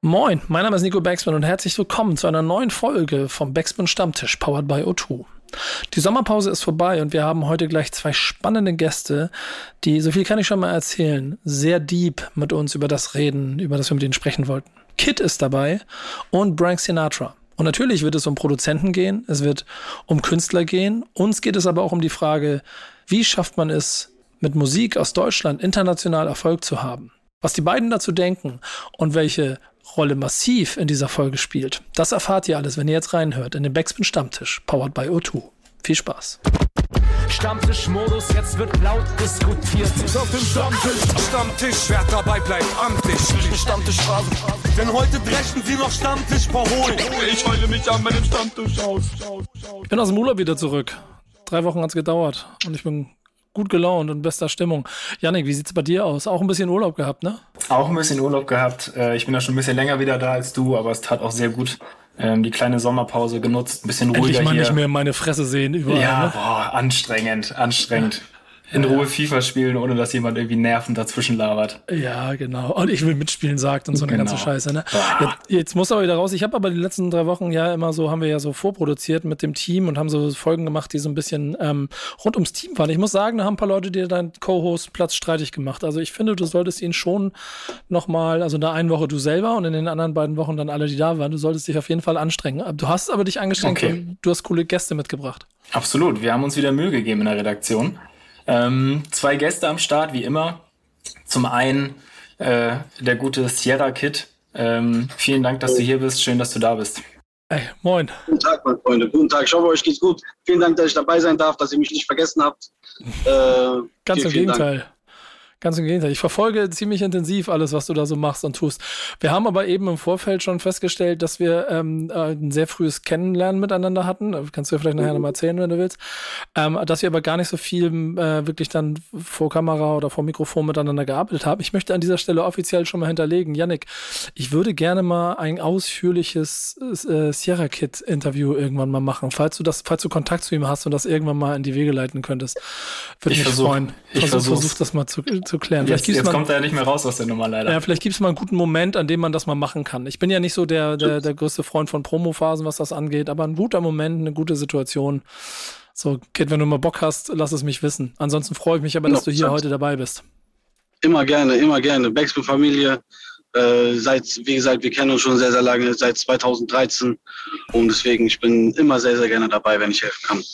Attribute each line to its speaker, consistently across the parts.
Speaker 1: Moin, mein Name ist Nico Baxman und herzlich willkommen zu einer neuen Folge vom Baxman Stammtisch, powered by O2. Die Sommerpause ist vorbei und wir haben heute gleich zwei spannende Gäste, die, so viel kann ich schon mal erzählen, sehr deep mit uns über das reden, über das wir mit ihnen sprechen wollten. Kit ist dabei und Frank Sinatra. Und natürlich wird es um Produzenten gehen, es wird um Künstler gehen. Uns geht es aber auch um die Frage, wie schafft man es, mit Musik aus Deutschland international Erfolg zu haben? Was die beiden dazu denken und welche Rolle massiv in dieser Folge spielt, das erfahrt ihr alles, wenn ihr jetzt reinhört in den Backspin Stammtisch, powered by O2. Viel Spaß.
Speaker 2: Stammtischmodus, jetzt wird laut diskutiert. Auf dem Stammtisch, Stammtisch, wer dabei bleibt, amtlich. Stammtisch Phase. Denn heute brechen sie noch Stammtisch verholen. Ich heule mich an meinem Stammtisch aus.
Speaker 1: Ich bin aus dem Urlaub wieder zurück. Drei Wochen hat's gedauert und ich bin gut gelaunt und bester Stimmung. Janik, wie sieht's bei dir aus? Auch ein bisschen Urlaub gehabt, ne?
Speaker 3: Auch ein bisschen Urlaub gehabt. Äh, Ich bin ja schon ein bisschen länger wieder da als du, aber es tat auch sehr gut. Ähm, Die kleine Sommerpause genutzt, ein bisschen ruhiger
Speaker 1: Endlich mal
Speaker 3: hier.
Speaker 1: nicht mehr meine Fresse sehen überall.
Speaker 3: ja,
Speaker 1: Ne?
Speaker 3: boah, anstrengend, anstrengend. In Ruhe FIFA spielen, ohne dass jemand irgendwie nervend dazwischen labert.
Speaker 1: Ja, genau. Und ich will mitspielen, sagt und so eine
Speaker 3: Genau.
Speaker 1: ganze Scheiße. Ne?
Speaker 3: Ah.
Speaker 1: Jetzt, jetzt muss aber wieder raus. Ich habe aber die letzten drei Wochen ja immer so, haben wir ja so vorproduziert mit dem Team und haben so Folgen gemacht, die so ein bisschen ähm, rund ums Team waren. Ich muss sagen, da haben ein paar Leute dir deinen Co-Host Platz streitig gemacht. Also ich finde, du solltest ihn schon nochmal, also in der einen Woche du selber und in den anderen beiden Wochen dann alle, die da waren, du solltest dich auf jeden Fall anstrengen. Du hast aber dich angestrengt
Speaker 3: Okay.
Speaker 1: und du hast coole Gäste mitgebracht.
Speaker 3: Absolut, wir haben uns wieder Mühe gegeben in der Redaktion. Ähm, zwei Gäste am Start, wie immer. Zum einen äh, der gute Sierra Kid. Ähm, vielen Dank, dass du hier bist. Schön, dass du da bist.
Speaker 1: Ey, moin.
Speaker 4: Guten Tag, meine Freunde. Guten Tag. Ich hoffe, euch geht's gut. Vielen Dank, dass ich dabei sein darf, dass ihr mich nicht vergessen habt. Äh,
Speaker 1: Ganz
Speaker 4: vielen,
Speaker 1: im
Speaker 4: vielen Dank.
Speaker 1: Ganz im Gegenteil. Ich verfolge ziemlich intensiv alles, was du da so machst und tust. Wir haben aber eben im Vorfeld schon festgestellt, dass wir ähm, äh, ein sehr frühes Kennenlernen miteinander hatten. Äh, Kannst du ja vielleicht nachher nochmal erzählen, wenn du willst. Ähm, dass wir aber gar nicht so viel äh, wirklich dann vor Kamera oder vor Mikrofon miteinander gearbeitet haben. Ich möchte an dieser Stelle offiziell schon mal hinterlegen. Yannick, ich würde gerne mal ein ausführliches äh, Sierra Kid Interview irgendwann mal machen. Falls du das, falls du Kontakt zu ihm hast und das irgendwann mal in die Wege leiten könntest. Würde
Speaker 3: Ich
Speaker 1: mich
Speaker 3: versuch.
Speaker 1: freuen.
Speaker 3: Ich
Speaker 1: Versuch,
Speaker 3: versuch's.
Speaker 1: versuch das mal zu, zu klären.
Speaker 3: Jetzt, jetzt
Speaker 1: mal,
Speaker 3: kommt er ja nicht mehr raus aus der Nummer leider.
Speaker 1: ja, vielleicht gibt es mal einen guten Moment, an dem man das mal machen kann. Ich bin ja nicht so der, der, der größte Freund von Promophasen, was das angeht, aber ein guter Moment, eine gute Situation. So, Kid, wenn du mal Bock hast, lass es mich wissen. Ansonsten freue ich mich aber, dass du hier
Speaker 4: 100%.
Speaker 1: heute dabei bist.
Speaker 4: Immer gerne, immer gerne. Backspin-Familie. Äh, seit, wie gesagt, wir kennen uns schon sehr, sehr lange, seit 2013. Und deswegen, ich bin immer sehr, sehr gerne dabei, wenn ich helfen kann.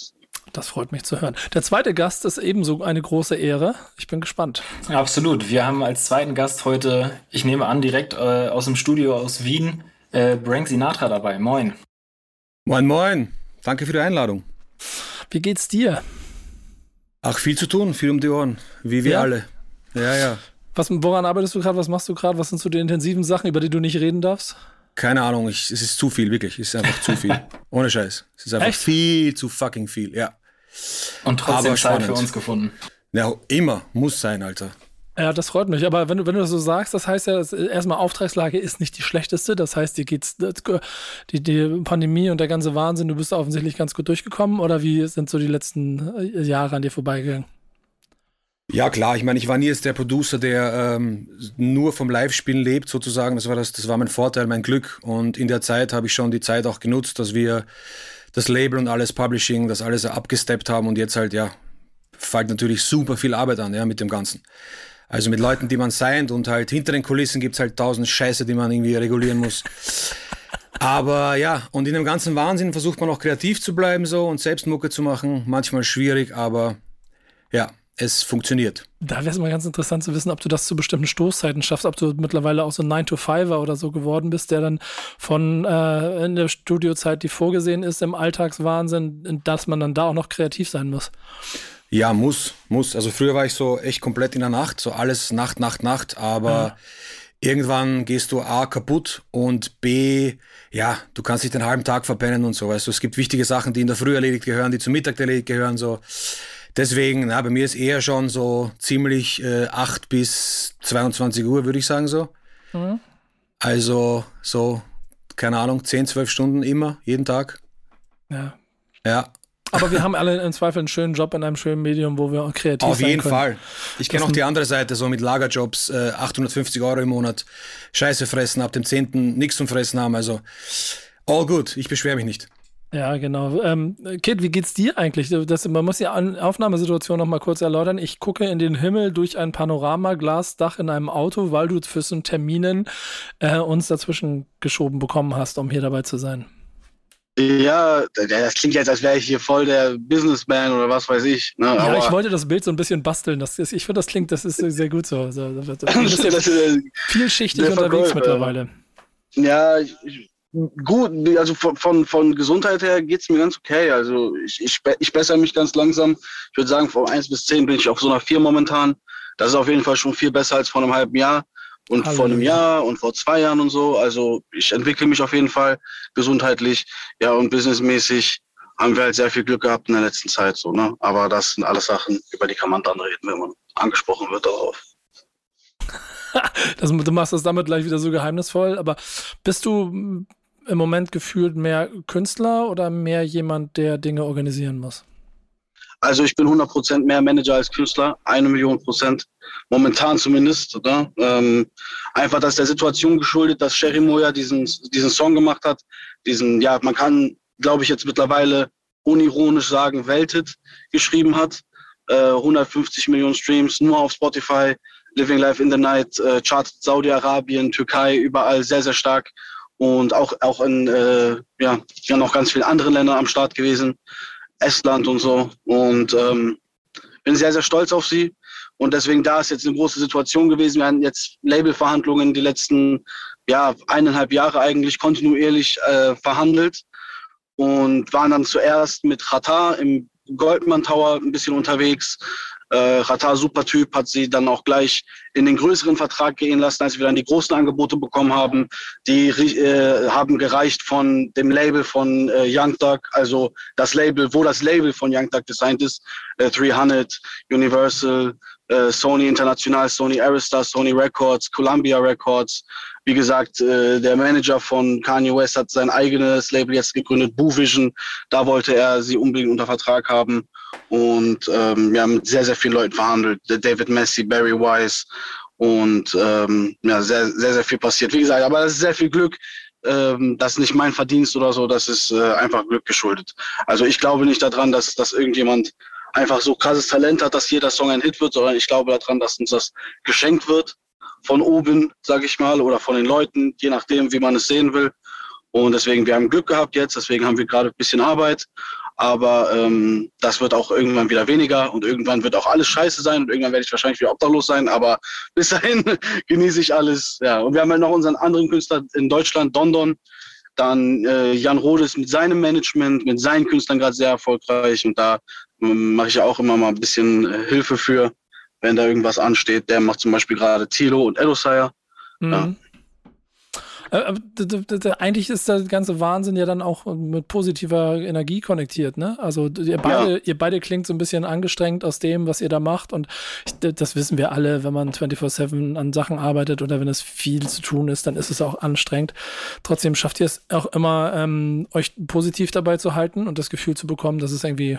Speaker 1: Das freut mich zu hören. Der zweite Gast ist ebenso eine große Ehre. Ich bin gespannt.
Speaker 3: Absolut. Wir haben als zweiten Gast heute, ich nehme an, direkt äh, aus dem Studio aus Wien, äh, Brank Sinatra dabei. Moin.
Speaker 5: Moin, moin. Danke für die Einladung.
Speaker 1: Wie geht's dir?
Speaker 5: Ach, viel zu tun, viel um die Ohren. Wie wir
Speaker 1: Ja?
Speaker 5: alle. Ja, ja.
Speaker 1: Was, woran arbeitest du gerade? Was machst du gerade? Was sind so die intensiven Sachen, über die du nicht reden darfst?
Speaker 5: Keine Ahnung, ich, es ist zu viel, wirklich. Es ist einfach zu viel. Ohne Scheiß. Es ist einfach
Speaker 1: Echt?
Speaker 5: viel zu fucking viel, ja.
Speaker 3: Und trotzdem
Speaker 5: Aber
Speaker 3: Zeit
Speaker 5: spannend.
Speaker 3: für uns gefunden.
Speaker 5: Ja, immer. Muss sein, Alter.
Speaker 1: Ja, das freut mich. Aber wenn du, wenn du das so sagst, das heißt ja, erstmal Auftragslage ist nicht die schlechteste. Das heißt, dir geht's, die, die Pandemie und der ganze Wahnsinn, du bist da offensichtlich ganz gut durchgekommen oder wie sind so die letzten äh, Jahre an dir vorbeigegangen?
Speaker 5: Ja, klar. Ich meine, ich war nie jetzt der Producer, der ähm, nur vom Live-Spielen lebt, sozusagen. Das war, das, das war mein Vorteil, mein Glück. Und in der Zeit habe ich schon die Zeit auch genutzt, dass wir das Label und alles Publishing, das alles abgesteppt haben und jetzt halt, ja, fällt natürlich super viel Arbeit an, ja, mit dem Ganzen. Also mit Leuten, die man signed und halt hinter den Kulissen gibt's halt tausend Scheiße, die man irgendwie regulieren muss. Aber ja, und in dem ganzen Wahnsinn versucht man auch kreativ zu bleiben so und selbst Mucke zu machen. Manchmal schwierig, aber ja, es funktioniert.
Speaker 1: Da wäre es mal ganz interessant zu wissen, ob du das zu bestimmten Stoßzeiten schaffst, ob du mittlerweile auch so ein 9-to-5er oder so geworden bist, der dann von äh, in der Studiozeit, die vorgesehen ist, im Alltagswahnsinn, dass man dann da auch noch kreativ sein muss.
Speaker 5: Ja, muss, muss. Also früher war ich so echt komplett in der Nacht, so alles Nacht, Nacht, Nacht, aber irgendwann gehst du A kaputt und B, ja, du kannst dich den halben Tag verpennen und so, weißt du. Es gibt wichtige Sachen, die in der Früh erledigt gehören, die zum Mittag erledigt gehören, so. Deswegen, na, bei mir ist eher schon so ziemlich äh, 8 bis 22 Uhr, würde ich sagen so. Also so, keine Ahnung, 10, 12 Stunden immer, jeden Tag.
Speaker 1: Ja.
Speaker 5: Ja,
Speaker 1: Aber wir haben alle im Zweifel einen schönen Job in einem schönen Medium, wo wir auch kreativ
Speaker 5: Auf
Speaker 1: sein
Speaker 5: jeden
Speaker 1: können.
Speaker 5: Fall. Ich kenne auch die andere Seite, so mit Lagerjobs, äh, 850 Euro im Monat, Scheiße fressen, ab dem 10. nichts zum Fressen haben. Also, all gut, ich beschwere mich nicht.
Speaker 1: Ja, genau. Ähm, Kit, wie geht's dir eigentlich? Das, man muss die Aufnahmesituation noch mal kurz erläutern. Ich gucke in den Himmel durch ein Panoramaglasdach in einem Auto, weil du für so einen Terminen äh, uns dazwischen geschoben bekommen hast, um hier dabei zu sein.
Speaker 4: Ja, das klingt jetzt, als wäre ich hier voll der Businessman oder was weiß ich. Ne?
Speaker 1: Ja,
Speaker 4: Aber
Speaker 1: ich wollte das Bild so ein bisschen basteln. Das ist, ich finde, das klingt, das ist sehr gut so. so ja
Speaker 4: das, äh,
Speaker 1: vielschichtig unterwegs mittlerweile.
Speaker 4: Ja, ich- gut, also von, von, von Gesundheit her geht's mir ganz okay. Also ich, ich, ich bessere mich ganz langsam. Ich würde sagen, von 1 bis 10 bin ich auf so einer 4 momentan. Das ist auf jeden Fall schon viel besser als vor einem halben Jahr und vor einem
Speaker 1: Halleluja.
Speaker 4: Jahr und vor zwei Jahren und so. Also ich entwickle mich auf jeden Fall gesundheitlich. Ja, und businessmäßig haben wir halt sehr viel Glück gehabt in der letzten Zeit. So, ne? Aber das sind alles Sachen, über die kann man dann reden, wenn man angesprochen wird darauf.
Speaker 1: Das, du machst das damit gleich wieder so geheimnisvoll, aber bist du im Moment gefühlt mehr Künstler oder mehr jemand, der Dinge organisieren muss?
Speaker 4: Also ich bin 100% mehr Manager als Künstler, eine Million Prozent, momentan zumindest. Ne? Ähm, einfach das der Situation geschuldet, dass Sherry Moya diesen, diesen Song gemacht hat. Diesen, ja, man kann, glaube ich, jetzt mittlerweile unironisch sagen, Welthit geschrieben hat. Äh, 150 Millionen Streams, nur auf Spotify, Living Life in the Night, äh, chartet Saudi-Arabien, Türkei, überall sehr, sehr stark. Und auch, auch in äh, ja, ja, noch ganz vielen anderen Ländern am Start gewesen. Estland und so. Und ähm, bin sehr, sehr stolz auf sie. Und deswegen da ist jetzt eine große Situation gewesen. Wir hatten jetzt Labelverhandlungen die letzten ja, eineinhalb Jahre eigentlich kontinuierlich äh, verhandelt und waren dann zuerst mit Qatar im Goldman Tower ein bisschen unterwegs. Äh, Qatar, super Typ, hat sie dann auch gleich in den größeren Vertrag gehen lassen, als wir dann die großen Angebote bekommen haben. Die äh, haben gereicht von dem Label von äh, Young Duck, also das Label, wo das Label von Young Duck designt ist, äh, 300, Universal, äh, Sony International, Sony Arista, Sony Records, Columbia Records. Wie gesagt, äh, der Manager von Kanye West hat sein eigenes Label jetzt gegründet, Boo Vision. Da wollte er sie unbedingt unter Vertrag haben. Und ähm, wir haben sehr, sehr vielen Leuten verhandelt. David Messi, Barry Wise und ähm, ja, sehr, sehr, sehr viel passiert. Wie gesagt, aber das ist sehr viel Glück. Ähm, das ist nicht mein Verdienst oder so, das ist äh, einfach Glück geschuldet. Also ich glaube nicht daran, dass, dass irgendjemand einfach so krasses Talent hat, dass jeder Song ein Hit wird, sondern ich glaube daran, dass uns das geschenkt wird von oben, sage ich mal, oder von den Leuten, je nachdem, wie man es sehen will. Und deswegen, wir haben Glück gehabt jetzt, deswegen haben wir gerade ein bisschen Arbeit. Aber ähm, das wird auch irgendwann wieder weniger und irgendwann wird auch alles scheiße sein und irgendwann werde ich wahrscheinlich wieder obdachlos sein. Aber bis dahin genieße ich alles. Ja, und wir haben halt noch unseren anderen Künstler in Deutschland, Dondon. Dann äh, Jan Rodes mit seinem Management, mit seinen Künstlern gerade sehr erfolgreich. Und da ähm, mache ich ja auch immer mal ein bisschen äh, Hilfe für, wenn da irgendwas ansteht. Der macht zum Beispiel gerade Tilo und Edosire. Ja.
Speaker 1: Mhm. D- Eigentlich ist der ganze Wahnsinn ja dann auch mit positiver Energie konnektiert, ne? Also ihr beide, ihr beide klingt so ein bisschen angestrengt aus dem, was ihr da macht. Und ich, das wissen wir alle, wenn man 24-7 an Sachen arbeitet oder wenn es viel zu tun ist, dann ist es auch anstrengend. Trotzdem schafft ihr es auch immer, ähm, euch positiv dabei zu halten und das Gefühl zu bekommen, dass es irgendwie,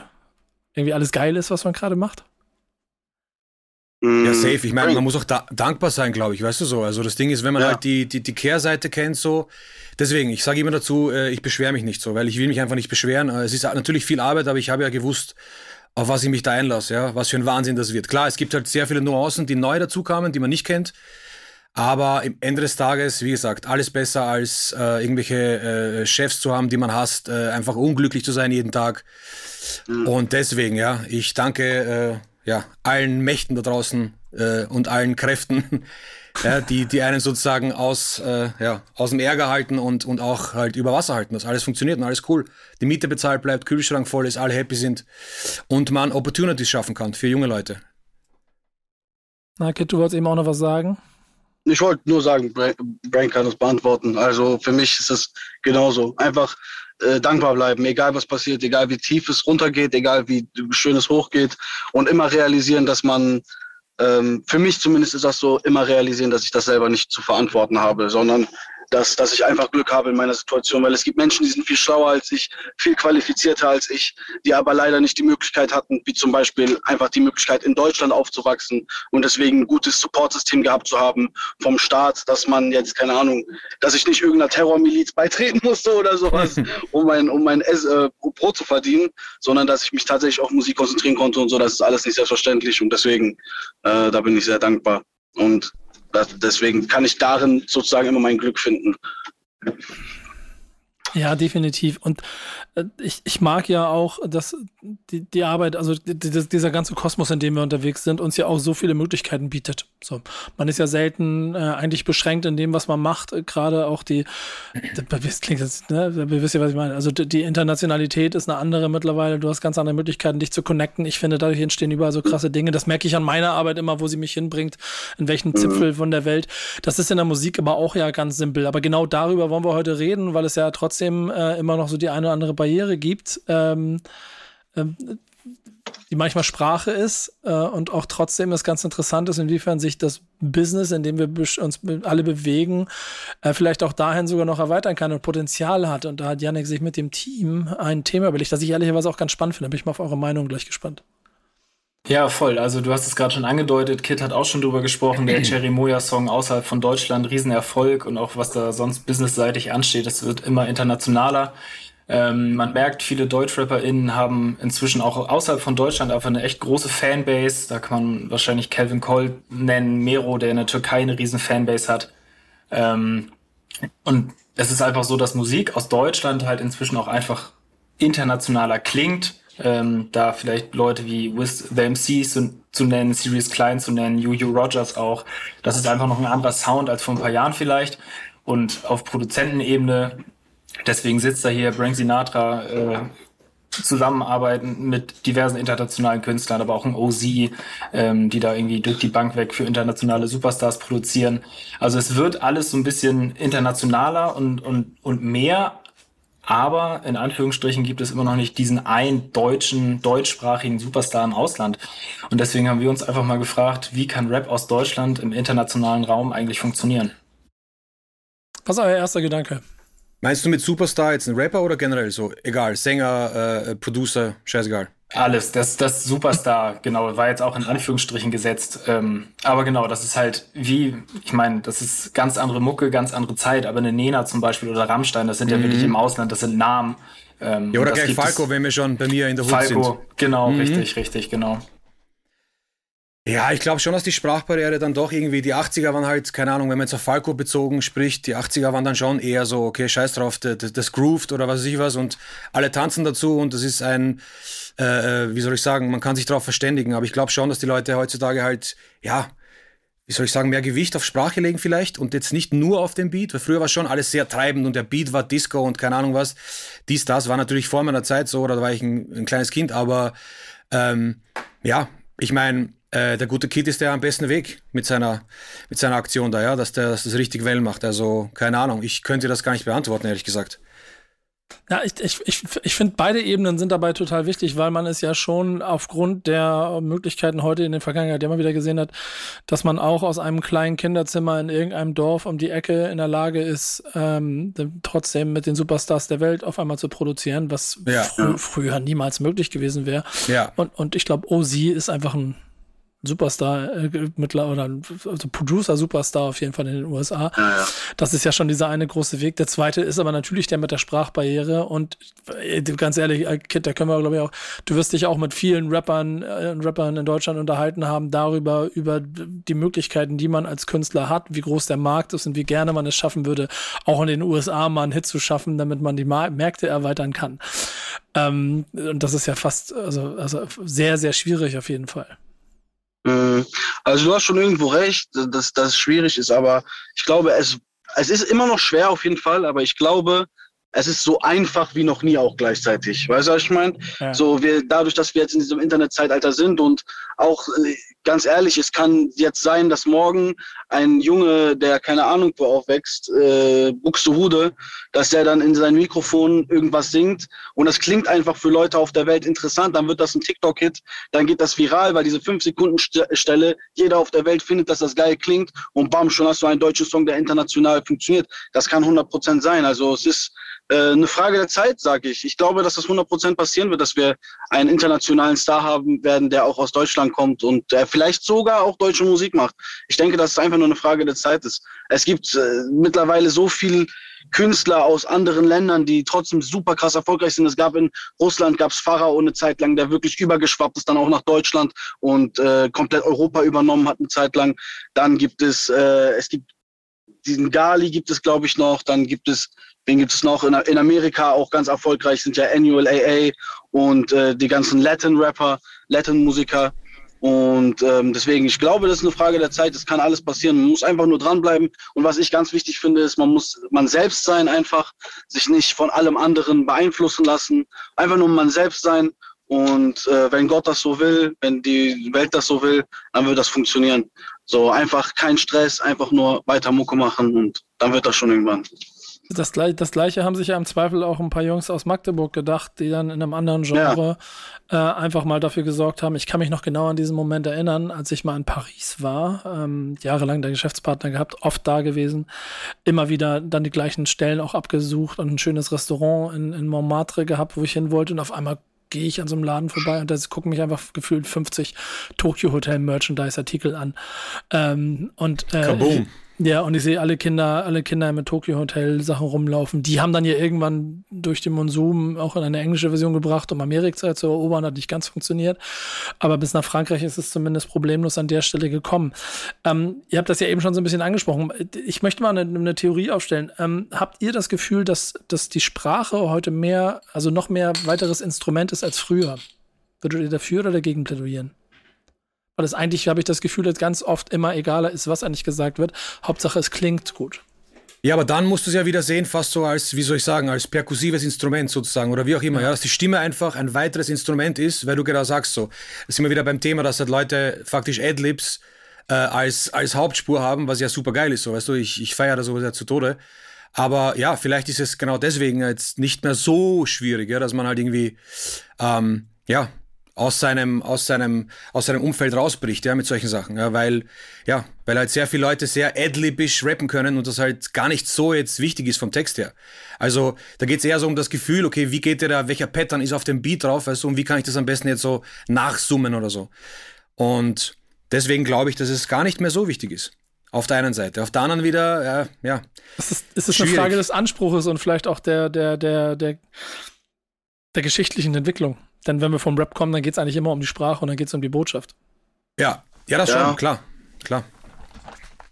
Speaker 1: irgendwie alles geil ist, was man gerade macht.
Speaker 4: Mm,
Speaker 5: Ja, safe. Ich meine, man muss auch da dankbar sein, glaube ich, weißt du so. Also das Ding ist, wenn man
Speaker 4: Ja.
Speaker 5: halt die, die, die Kehrseite kennt, so. Deswegen, ich sage immer dazu, äh, ich beschwere mich nicht so, weil ich will mich einfach nicht beschweren. Äh, Es ist natürlich viel Arbeit, aber ich habe ja gewusst, auf was ich mich da einlasse, ja, was für ein Wahnsinn das wird. Klar, es gibt halt sehr viele Nuancen, die neu dazukamen, die man nicht kennt. Aber im Ende des Tages, wie gesagt, alles besser als äh, irgendwelche äh, Chefs zu haben, die man hasst, äh, einfach unglücklich zu sein jeden Tag. Und deswegen, ja, ich danke äh, ja, allen Mächten da draußen äh, und allen Kräften, ja, die, die einen sozusagen aus, äh, ja, aus dem Ärger halten und, und auch halt über Wasser halten, dass alles funktioniert und alles cool. Die Miete bezahlt bleibt, Kühlschrank voll ist, alle happy sind und man Opportunities schaffen kann für junge Leute.
Speaker 1: Na, Kit, du wolltest eben auch noch was sagen?
Speaker 4: Ich wollte nur sagen, Bra- Brain kann das beantworten. Also für mich ist es genauso. Einfach äh, dankbar bleiben, egal was passiert, egal wie tief es runtergeht, egal wie schön es hochgeht. Und immer realisieren, dass man, ähm, für mich zumindest ist das so, immer realisieren, dass ich das selber nicht zu verantworten habe, sondern dass, dass ich einfach Glück habe in meiner Situation, weil es gibt Menschen, die sind viel schlauer als ich, viel qualifizierter als ich, die aber leider nicht die Möglichkeit hatten, wie zum Beispiel einfach die Möglichkeit in Deutschland aufzuwachsen und deswegen ein gutes Supportsystem gehabt zu haben vom Staat, dass man jetzt, keine Ahnung, dass ich nicht irgendeiner Terrormiliz beitreten musste oder sowas, um mein, um mein äh, Brot zu verdienen, sondern dass ich mich tatsächlich auf Musik konzentrieren konnte und so, das ist alles nicht selbstverständlich und deswegen, äh, da bin ich sehr dankbar. Und deswegen kann ich darin sozusagen immer mein Glück finden.
Speaker 1: Ja, definitiv. Und äh, ich, ich mag ja auch, dass die, die Arbeit, also die, dieser ganze Kosmos, in dem wir unterwegs sind, uns ja auch so viele Möglichkeiten bietet. So, man ist ja selten äh, eigentlich beschränkt in dem, was man macht. Äh, Gerade auch die, das klingt jetzt, ne, ihr wisst ja, was ich meine. Also die Internationalität ist eine andere mittlerweile. Du hast ganz andere Möglichkeiten, dich zu connecten. Ich finde, dadurch entstehen überall so krasse Dinge. Das merke ich an meiner Arbeit immer, wo sie mich hinbringt, in welchen mhm. Zipfel von der Welt. Das ist in der Musik aber auch ja ganz simpel. Aber genau darüber wollen wir heute reden, weil es ja trotzdem äh, immer noch so die eine oder andere Barriere gibt. Ähm, ähm, die manchmal Sprache ist äh, und auch trotzdem ist ganz interessant ist, inwiefern sich das Business, in dem wir uns alle bewegen, äh, vielleicht auch dahin sogar noch erweitern kann und Potenzial hat. Und da hat Yannick sich mit dem Team ein Thema überlegt, das ich ehrlicherweise auch ganz spannend finde. Bin ich mal auf eure Meinung gleich gespannt.
Speaker 3: Ja, voll. Also du hast es gerade schon angedeutet, Kit hat auch schon drüber gesprochen, der Cherry Moya Song außerhalb von Deutschland, Riesenerfolg und auch was da sonst businessseitig ansteht, das wird immer internationaler. Ähm, man merkt, viele DeutschrapperInnen haben inzwischen auch außerhalb von Deutschland einfach eine echt große Fanbase. Da kann man wahrscheinlich Calvin Cole nennen, Mero, der in der Türkei eine riesen Fanbase hat. Ähm, und es ist einfach so, dass Musik aus Deutschland halt inzwischen auch einfach internationaler klingt. Ähm, da vielleicht Leute wie With the MCs zu, zu nennen, Sirius Klein zu nennen, Yu Rogers auch. Das ist einfach noch ein anderer Sound als vor ein paar Jahren vielleicht. Und auf Produzentenebene Deswegen sitzt da hier Frank Sinatra äh, zusammenarbeiten mit diversen internationalen Künstlern, aber auch ein OZ, ähm, die da irgendwie durch die Bank weg für internationale Superstars produzieren. Also es wird alles so ein bisschen internationaler und, und, und mehr, aber in Anführungsstrichen gibt es immer noch nicht diesen einen deutschen, deutschsprachigen Superstar im Ausland. Und deswegen haben wir uns einfach mal gefragt, wie kann Rap aus Deutschland im internationalen Raum eigentlich funktionieren?
Speaker 1: Was ist euer erster Gedanke?
Speaker 5: Meinst du mit Superstar jetzt ein Rapper oder generell so? Egal, Sänger, äh, Producer, scheißegal.
Speaker 3: Alles, das, das Superstar, genau, war jetzt auch in Anführungsstrichen gesetzt. Ähm, aber genau, das ist halt wie, ich meine, das ist ganz andere Mucke, ganz andere Zeit, aber eine Nena zum Beispiel oder Rammstein, das sind mhm. ja wirklich im Ausland, das sind Namen.
Speaker 5: Ähm, ja, oder gleich Falco, wenn wir schon bei mir in der Hut Falco, sind. Falco,
Speaker 3: genau, mhm. richtig, richtig, genau.
Speaker 5: Ja, ich glaube schon, dass die Sprachbarriere dann doch irgendwie, die 80er waren halt, keine Ahnung, wenn man jetzt auf Falco bezogen spricht, die 80er waren dann schon eher so, okay, scheiß drauf, das, das grooved oder was weiß ich was und alle tanzen dazu und das ist ein, äh, äh, wie soll ich sagen, man kann sich darauf verständigen, aber ich glaube schon, dass die Leute heutzutage halt, ja, wie soll ich sagen, mehr Gewicht auf Sprache legen vielleicht und jetzt nicht nur auf den Beat, weil früher war schon alles sehr treibend und der Beat war Disco und keine Ahnung was. Dies, das war natürlich vor meiner Zeit so, oder da war ich ein, ein kleines Kind, aber ähm, ja, ich meine, äh, der gute Kid ist der am besten Weg mit seiner, mit seiner Aktion da, ja, dass der dass das richtig Wellen macht. Also, keine Ahnung, ich könnte das gar nicht beantworten, ehrlich gesagt.
Speaker 1: Ja, ich, ich, ich, ich finde, beide Ebenen sind dabei total wichtig, weil man es ja schon aufgrund der Möglichkeiten heute in der Vergangenheit immer wieder gesehen hat, dass man auch aus einem kleinen Kinderzimmer in irgendeinem Dorf um die Ecke in der Lage ist, ähm, trotzdem mit den Superstars der Welt auf einmal zu produzieren, was ja. frü früher niemals möglich gewesen wäre. Ja. Und, und ich glaube, OZ ist einfach ein Superstar äh, mittlerweile, also Producer-Superstar auf jeden Fall in den USA. Ja, ja. Das ist ja schon dieser eine große Weg. Der zweite ist aber natürlich der mit der Sprachbarriere. Und äh, ganz ehrlich, äh, Kid, da können wir, glaube ich, auch, du wirst dich auch mit vielen Rappern, äh, Rappern in Deutschland unterhalten haben, darüber, über die Möglichkeiten, die man als Künstler hat, wie groß der Markt ist und wie gerne man es schaffen würde, auch in den USA mal einen Hit zu schaffen, damit man die Märkte erweitern kann. Ähm, und das ist ja fast, also, also sehr, sehr schwierig auf jeden Fall.
Speaker 4: Mhm. Also du hast schon irgendwo recht, dass das schwierig ist, aber ich glaube, es, es ist immer noch schwer auf jeden Fall, aber ich glaube, es ist so einfach wie noch nie auch gleichzeitig. Weißt du, was ich meine? Ja. So, wir, dadurch, dass wir jetzt in diesem Internetzeitalter sind und auch äh, ganz ehrlich, es kann jetzt sein, dass morgen ein Junge, der keine Ahnung wo aufwächst, äh, Buxtehude, dass der dann in sein Mikrofon irgendwas singt und das klingt einfach für Leute auf der Welt interessant, dann wird das ein TikTok-Hit, dann geht das viral, weil diese 5 Sekunden Stelle, jeder auf der Welt findet, dass das geil klingt und bam, schon hast du einen deutschen Song, der international funktioniert. Das kann 100 Prozent sein. Also es ist äh, eine Frage der Zeit, sage ich. Ich glaube, dass das 100% passieren wird, dass wir einen internationalen Star haben werden, der auch aus Deutschland kommt und der vielleicht sogar auch deutsche Musik macht. Ich denke, dass es einfach nur eine Frage der Zeit ist. Es gibt äh, mittlerweile so viel Künstler aus anderen Ländern, die trotzdem super krass erfolgreich sind. Es gab in Russland gab's Pharao eine Zeit lang, der wirklich übergeschwappt ist, dann auch nach Deutschland und äh, komplett Europa übernommen hat eine Zeit lang. Dann gibt es, äh, es gibt diesen Gali gibt es, glaube ich, noch. Dann gibt es Wen gibt es noch? In, in, Amerika auch ganz erfolgreich sind ja Annual AA und äh, die ganzen Latin-Rapper, Latin-Musiker. Und ähm, deswegen, ich glaube, das ist eine Frage der Zeit. Es kann alles passieren. Man muss einfach nur dranbleiben. Und was ich ganz wichtig finde, ist, man muss man selbst sein, einfach sich nicht von allem anderen beeinflussen lassen. Einfach nur man selbst sein. Und äh, wenn Gott das so will, wenn die Welt das so will, dann wird das funktionieren. So einfach kein Stress, einfach nur weiter Mucke machen und dann wird das schon irgendwann.
Speaker 1: Das, das gleiche haben sich ja im Zweifel auch ein paar Jungs aus Magdeburg gedacht, die dann in einem anderen Genre ja. äh, einfach mal dafür gesorgt haben. Ich kann mich noch genau an diesen Moment erinnern, als ich mal in Paris war, ähm, jahrelang der Geschäftspartner gehabt, oft da gewesen, immer wieder dann die gleichen Stellen auch abgesucht und ein schönes Restaurant in, in Montmartre gehabt, wo ich hin wollte und auf einmal gehe ich an so einem Laden vorbei und da gucken mich einfach gefühlt 50 Tokyo Hotel Merchandise Artikel an. Ähm, und äh, Kaboom. Ja, und ich sehe alle Kinder, alle Kinder im Tokyo Hotel Sachen rumlaufen. Die haben dann ja irgendwann durch den Monsum auch in eine englische Version gebracht, um Amerika zu erobern, hat nicht ganz funktioniert. Aber bis nach Frankreich ist es zumindest problemlos an der Stelle gekommen. Ähm, ihr habt das ja eben schon so ein bisschen angesprochen. Ich möchte mal eine, eine Theorie aufstellen. Ähm, habt ihr das Gefühl, dass, dass die Sprache heute mehr, also noch mehr weiteres Instrument ist als früher? Würdet ihr dafür oder dagegen plädieren? Weil es eigentlich, habe ich das Gefühl, dass ganz oft immer egaler ist, was eigentlich gesagt wird. Hauptsache, es klingt gut.
Speaker 5: Ja, aber dann musst du es ja wieder sehen, fast so als, wie soll ich sagen, als perkussives Instrument sozusagen oder wie auch immer, ja. ja, dass die Stimme einfach ein weiteres Instrument ist, weil du genau sagst so. Das sind wir wieder beim Thema, dass halt Leute faktisch Adlibs äh, als, als Hauptspur haben, was ja super geil ist, so, weißt du, ich, ich feiere das sowas ja zu Tode. Aber ja, vielleicht ist es genau deswegen jetzt nicht mehr so schwierig, ja, dass man halt irgendwie, ähm, ja, aus seinem, aus seinem, aus seinem Umfeld rausbricht, ja, mit solchen Sachen, ja, weil, ja, weil halt sehr viele Leute sehr adlibisch rappen können und das halt gar nicht so jetzt wichtig ist vom Text her. Also, da geht's eher so um das Gefühl, okay, wie geht der da, welcher Pattern ist auf dem Beat drauf, weißt du, und wie kann ich das am besten jetzt so nachsummen oder so. Und deswegen glaube ich, dass es gar nicht mehr so wichtig ist. Auf der einen Seite. Auf der anderen wieder, ja, ja.
Speaker 1: Es ist, es ist eine Frage des Anspruches und vielleicht auch der, der, der, der, der geschichtlichen Entwicklung. Denn wenn wir vom Rap kommen, dann geht es eigentlich immer um die Sprache und dann geht es um die Botschaft.
Speaker 5: Ja, ja, das ja. schon, klar, klar.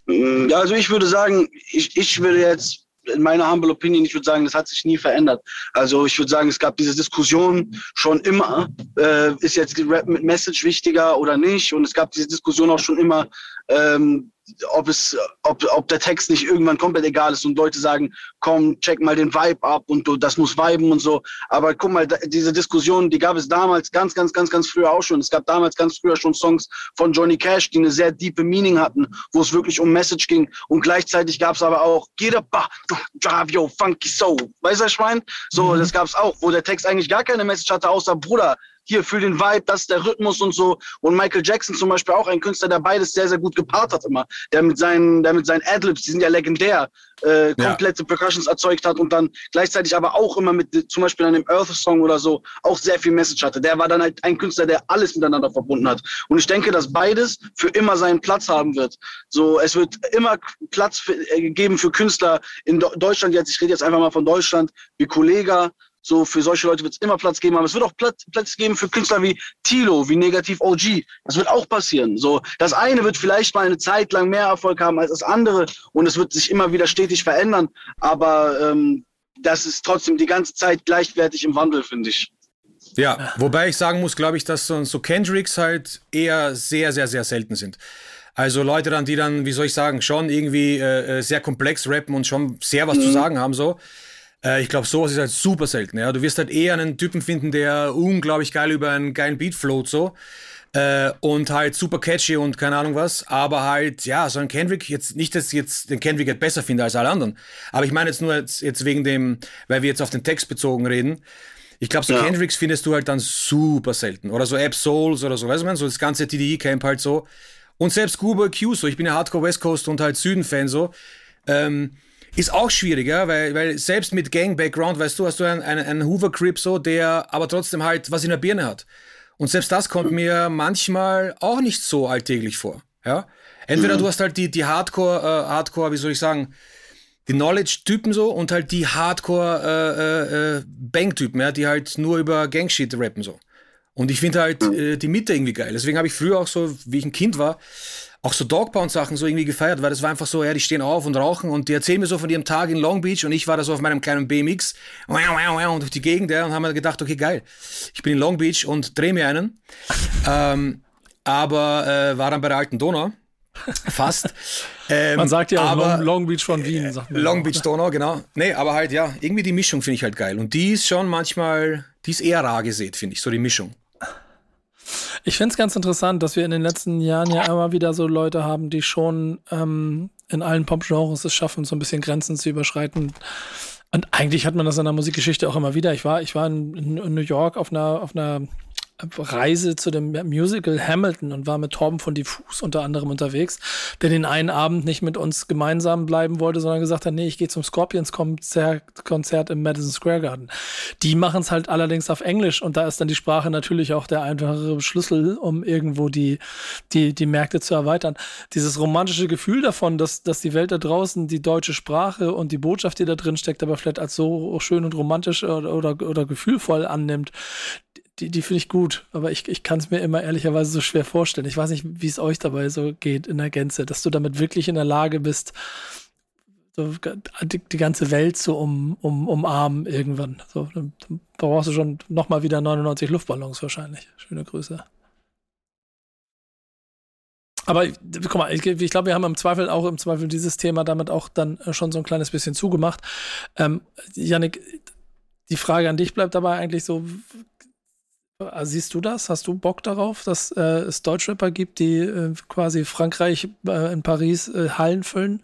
Speaker 4: Mm, ja, also ich würde sagen, ich, ich würde jetzt in meiner humble opinion, ich würde sagen, das hat sich nie verändert. Also ich würde sagen, es gab diese Diskussion schon immer, äh, ist jetzt Rap mit Message wichtiger oder nicht? Und es gab diese Diskussion auch schon immer, ähm, ob es, ob, ob der Text nicht irgendwann komplett egal ist und Leute sagen, komm, check mal den Vibe ab und du, das muss viben und so. Aber guck mal, diese Diskussion, die gab es damals ganz, ganz, ganz, ganz früher auch schon. Es gab damals ganz früher schon Songs von Johnny Cash, die eine sehr diepe Meaning hatten, wo es wirklich um Message ging. Und gleichzeitig gab es aber auch Get up, drive your funky soul. Weißt du, Schwein? So, mhm. das gab es auch, wo der Text eigentlich gar keine Message hatte, außer Bruder, hier für den Vibe, das ist der Rhythmus und so. Und Michael Jackson zum Beispiel auch ein Künstler, der beides sehr, sehr gut gepaart hat immer. Der mit seinen, der mit seinen Adlibs, die sind ja legendär, äh, komplette ja. Percussions erzeugt hat und dann gleichzeitig aber auch immer mit zum Beispiel einem Earth-Song oder so auch sehr viel Message hatte. Der war dann halt ein Künstler, der alles miteinander verbunden hat. Und ich denke, dass beides für immer seinen Platz haben wird. So, es wird immer Platz für, äh, geben für Künstler in Deutschland jetzt. Ich rede jetzt einfach mal von Deutschland, wie Kollega, so, für solche Leute wird es immer Platz geben, aber es wird auch Platz, Platz geben für Künstler wie Tilo, wie Negativ OG. Das wird auch passieren. So, das eine wird vielleicht mal eine Zeit lang mehr Erfolg haben als das andere und es wird sich immer wieder stetig verändern, aber ähm, das ist trotzdem die ganze Zeit gleichwertig im Wandel, finde ich.
Speaker 5: Ja, wobei ich sagen muss, glaube ich, dass so, so Kendricks halt eher sehr, sehr, sehr selten sind. Also Leute dann, die dann, wie soll ich sagen, schon irgendwie äh, äh sehr komplex rappen und schon sehr was mhm. zu sagen haben, so. Äh, ich glaube, sowas ist halt super selten. Ja? Du wirst halt eher einen Typen finden, der unglaublich geil über einen geilen Beat float so. Äh, und halt super catchy und keine Ahnung was, aber halt, ja, so ein Kendrick, jetzt nicht, dass ich jetzt den Kendrick jetzt besser finde als alle anderen, aber ich meine jetzt nur jetzt, jetzt wegen dem, weil wir jetzt auf den Text bezogen reden, ich glaube, so ja. Kendricks findest du halt dann super selten. Oder so App Souls oder so, weißt du, man, so das ganze TDE-Camp halt so. Und selbst Google Q, so, ich bin ja Hardcore West Coast und halt Süden-Fan so, ähm, ist auch schwieriger, weil, weil selbst mit Gang-Background, weißt du, hast du einen, einen, einen Hoover-Crip so, der aber trotzdem halt was in der Birne hat. Und selbst das kommt mir manchmal auch nicht so alltäglich vor. Ja? Entweder mhm. du hast halt die, die Hardcore, äh, Hardcore, wie soll ich sagen, die Knowledge-Typen so und halt die Hardcore-Bang-Typen, äh, äh, äh ja, die halt nur über Gangshit rappen so. Und ich finde halt äh, die Mitte irgendwie geil. Deswegen habe ich früher auch so, wie ich ein Kind war, auch so Dogpound-Sachen so irgendwie gefeiert, weil das war einfach so, ja, die stehen auf und rauchen und die erzählen mir so von ihrem Tag in Long Beach und ich war da so auf meinem kleinen BMX und durch die Gegend ja, und haben mir gedacht, okay, geil, ich bin in Long Beach und drehe mir einen. ähm, aber äh, war dann bei der alten Donau. Fast.
Speaker 1: Ähm, man sagt ja auch aber, Long, Beach von Wien.
Speaker 5: Sagt man Long Beach Donau, genau. Nee, aber halt, ja, irgendwie die Mischung finde ich halt geil. Und die ist schon manchmal, die ist eher rar gesät, finde ich, so die Mischung.
Speaker 1: Ich finde es ganz interessant, dass wir in den letzten Jahren ja immer wieder so Leute haben, die schon ähm, in allen Pop-Genres es schaffen, so ein bisschen Grenzen zu überschreiten. Und eigentlich hat man das in der Musikgeschichte auch immer wieder. Ich war, ich war in, in New York auf einer, auf einer Reise zu dem Musical Hamilton und war mit Torben von Diffus unter anderem unterwegs, der den einen Abend nicht mit uns gemeinsam bleiben wollte, sondern gesagt hat, nee, ich gehe zum Scorpions-Konzert Konzert im Madison Square Garden. Die machen es halt allerdings auf Englisch und da ist dann die Sprache natürlich auch der einfachere Schlüssel, um irgendwo die, die, die Märkte zu erweitern. Dieses romantische Gefühl davon, dass, dass die Welt da draußen die deutsche Sprache und die Botschaft, die da drin steckt, aber vielleicht als so schön und romantisch oder, oder, oder gefühlvoll annimmt, die, die finde ich gut, aber ich, ich kann es mir immer ehrlicherweise so schwer vorstellen. Ich weiß nicht, wie es euch dabei so geht in der Gänze, dass du damit wirklich in der Lage bist, so die, die ganze Welt zu um, um, umarmen irgendwann. So, dann, brauchst du schon nochmal wieder 99 Luftballons wahrscheinlich. Schöne Grüße. Aber guck mal, ich, ich glaube, wir haben im Zweifel auch im Zweifel dieses Thema damit auch dann schon so ein kleines bisschen zugemacht. Ähm, Janik, die Frage an dich bleibt dabei eigentlich so, äh, siehst du das? Hast du Bock darauf, dass äh, es Deutschrapper gibt, die äh, quasi Frankreich äh, in Paris äh, Hallen füllen?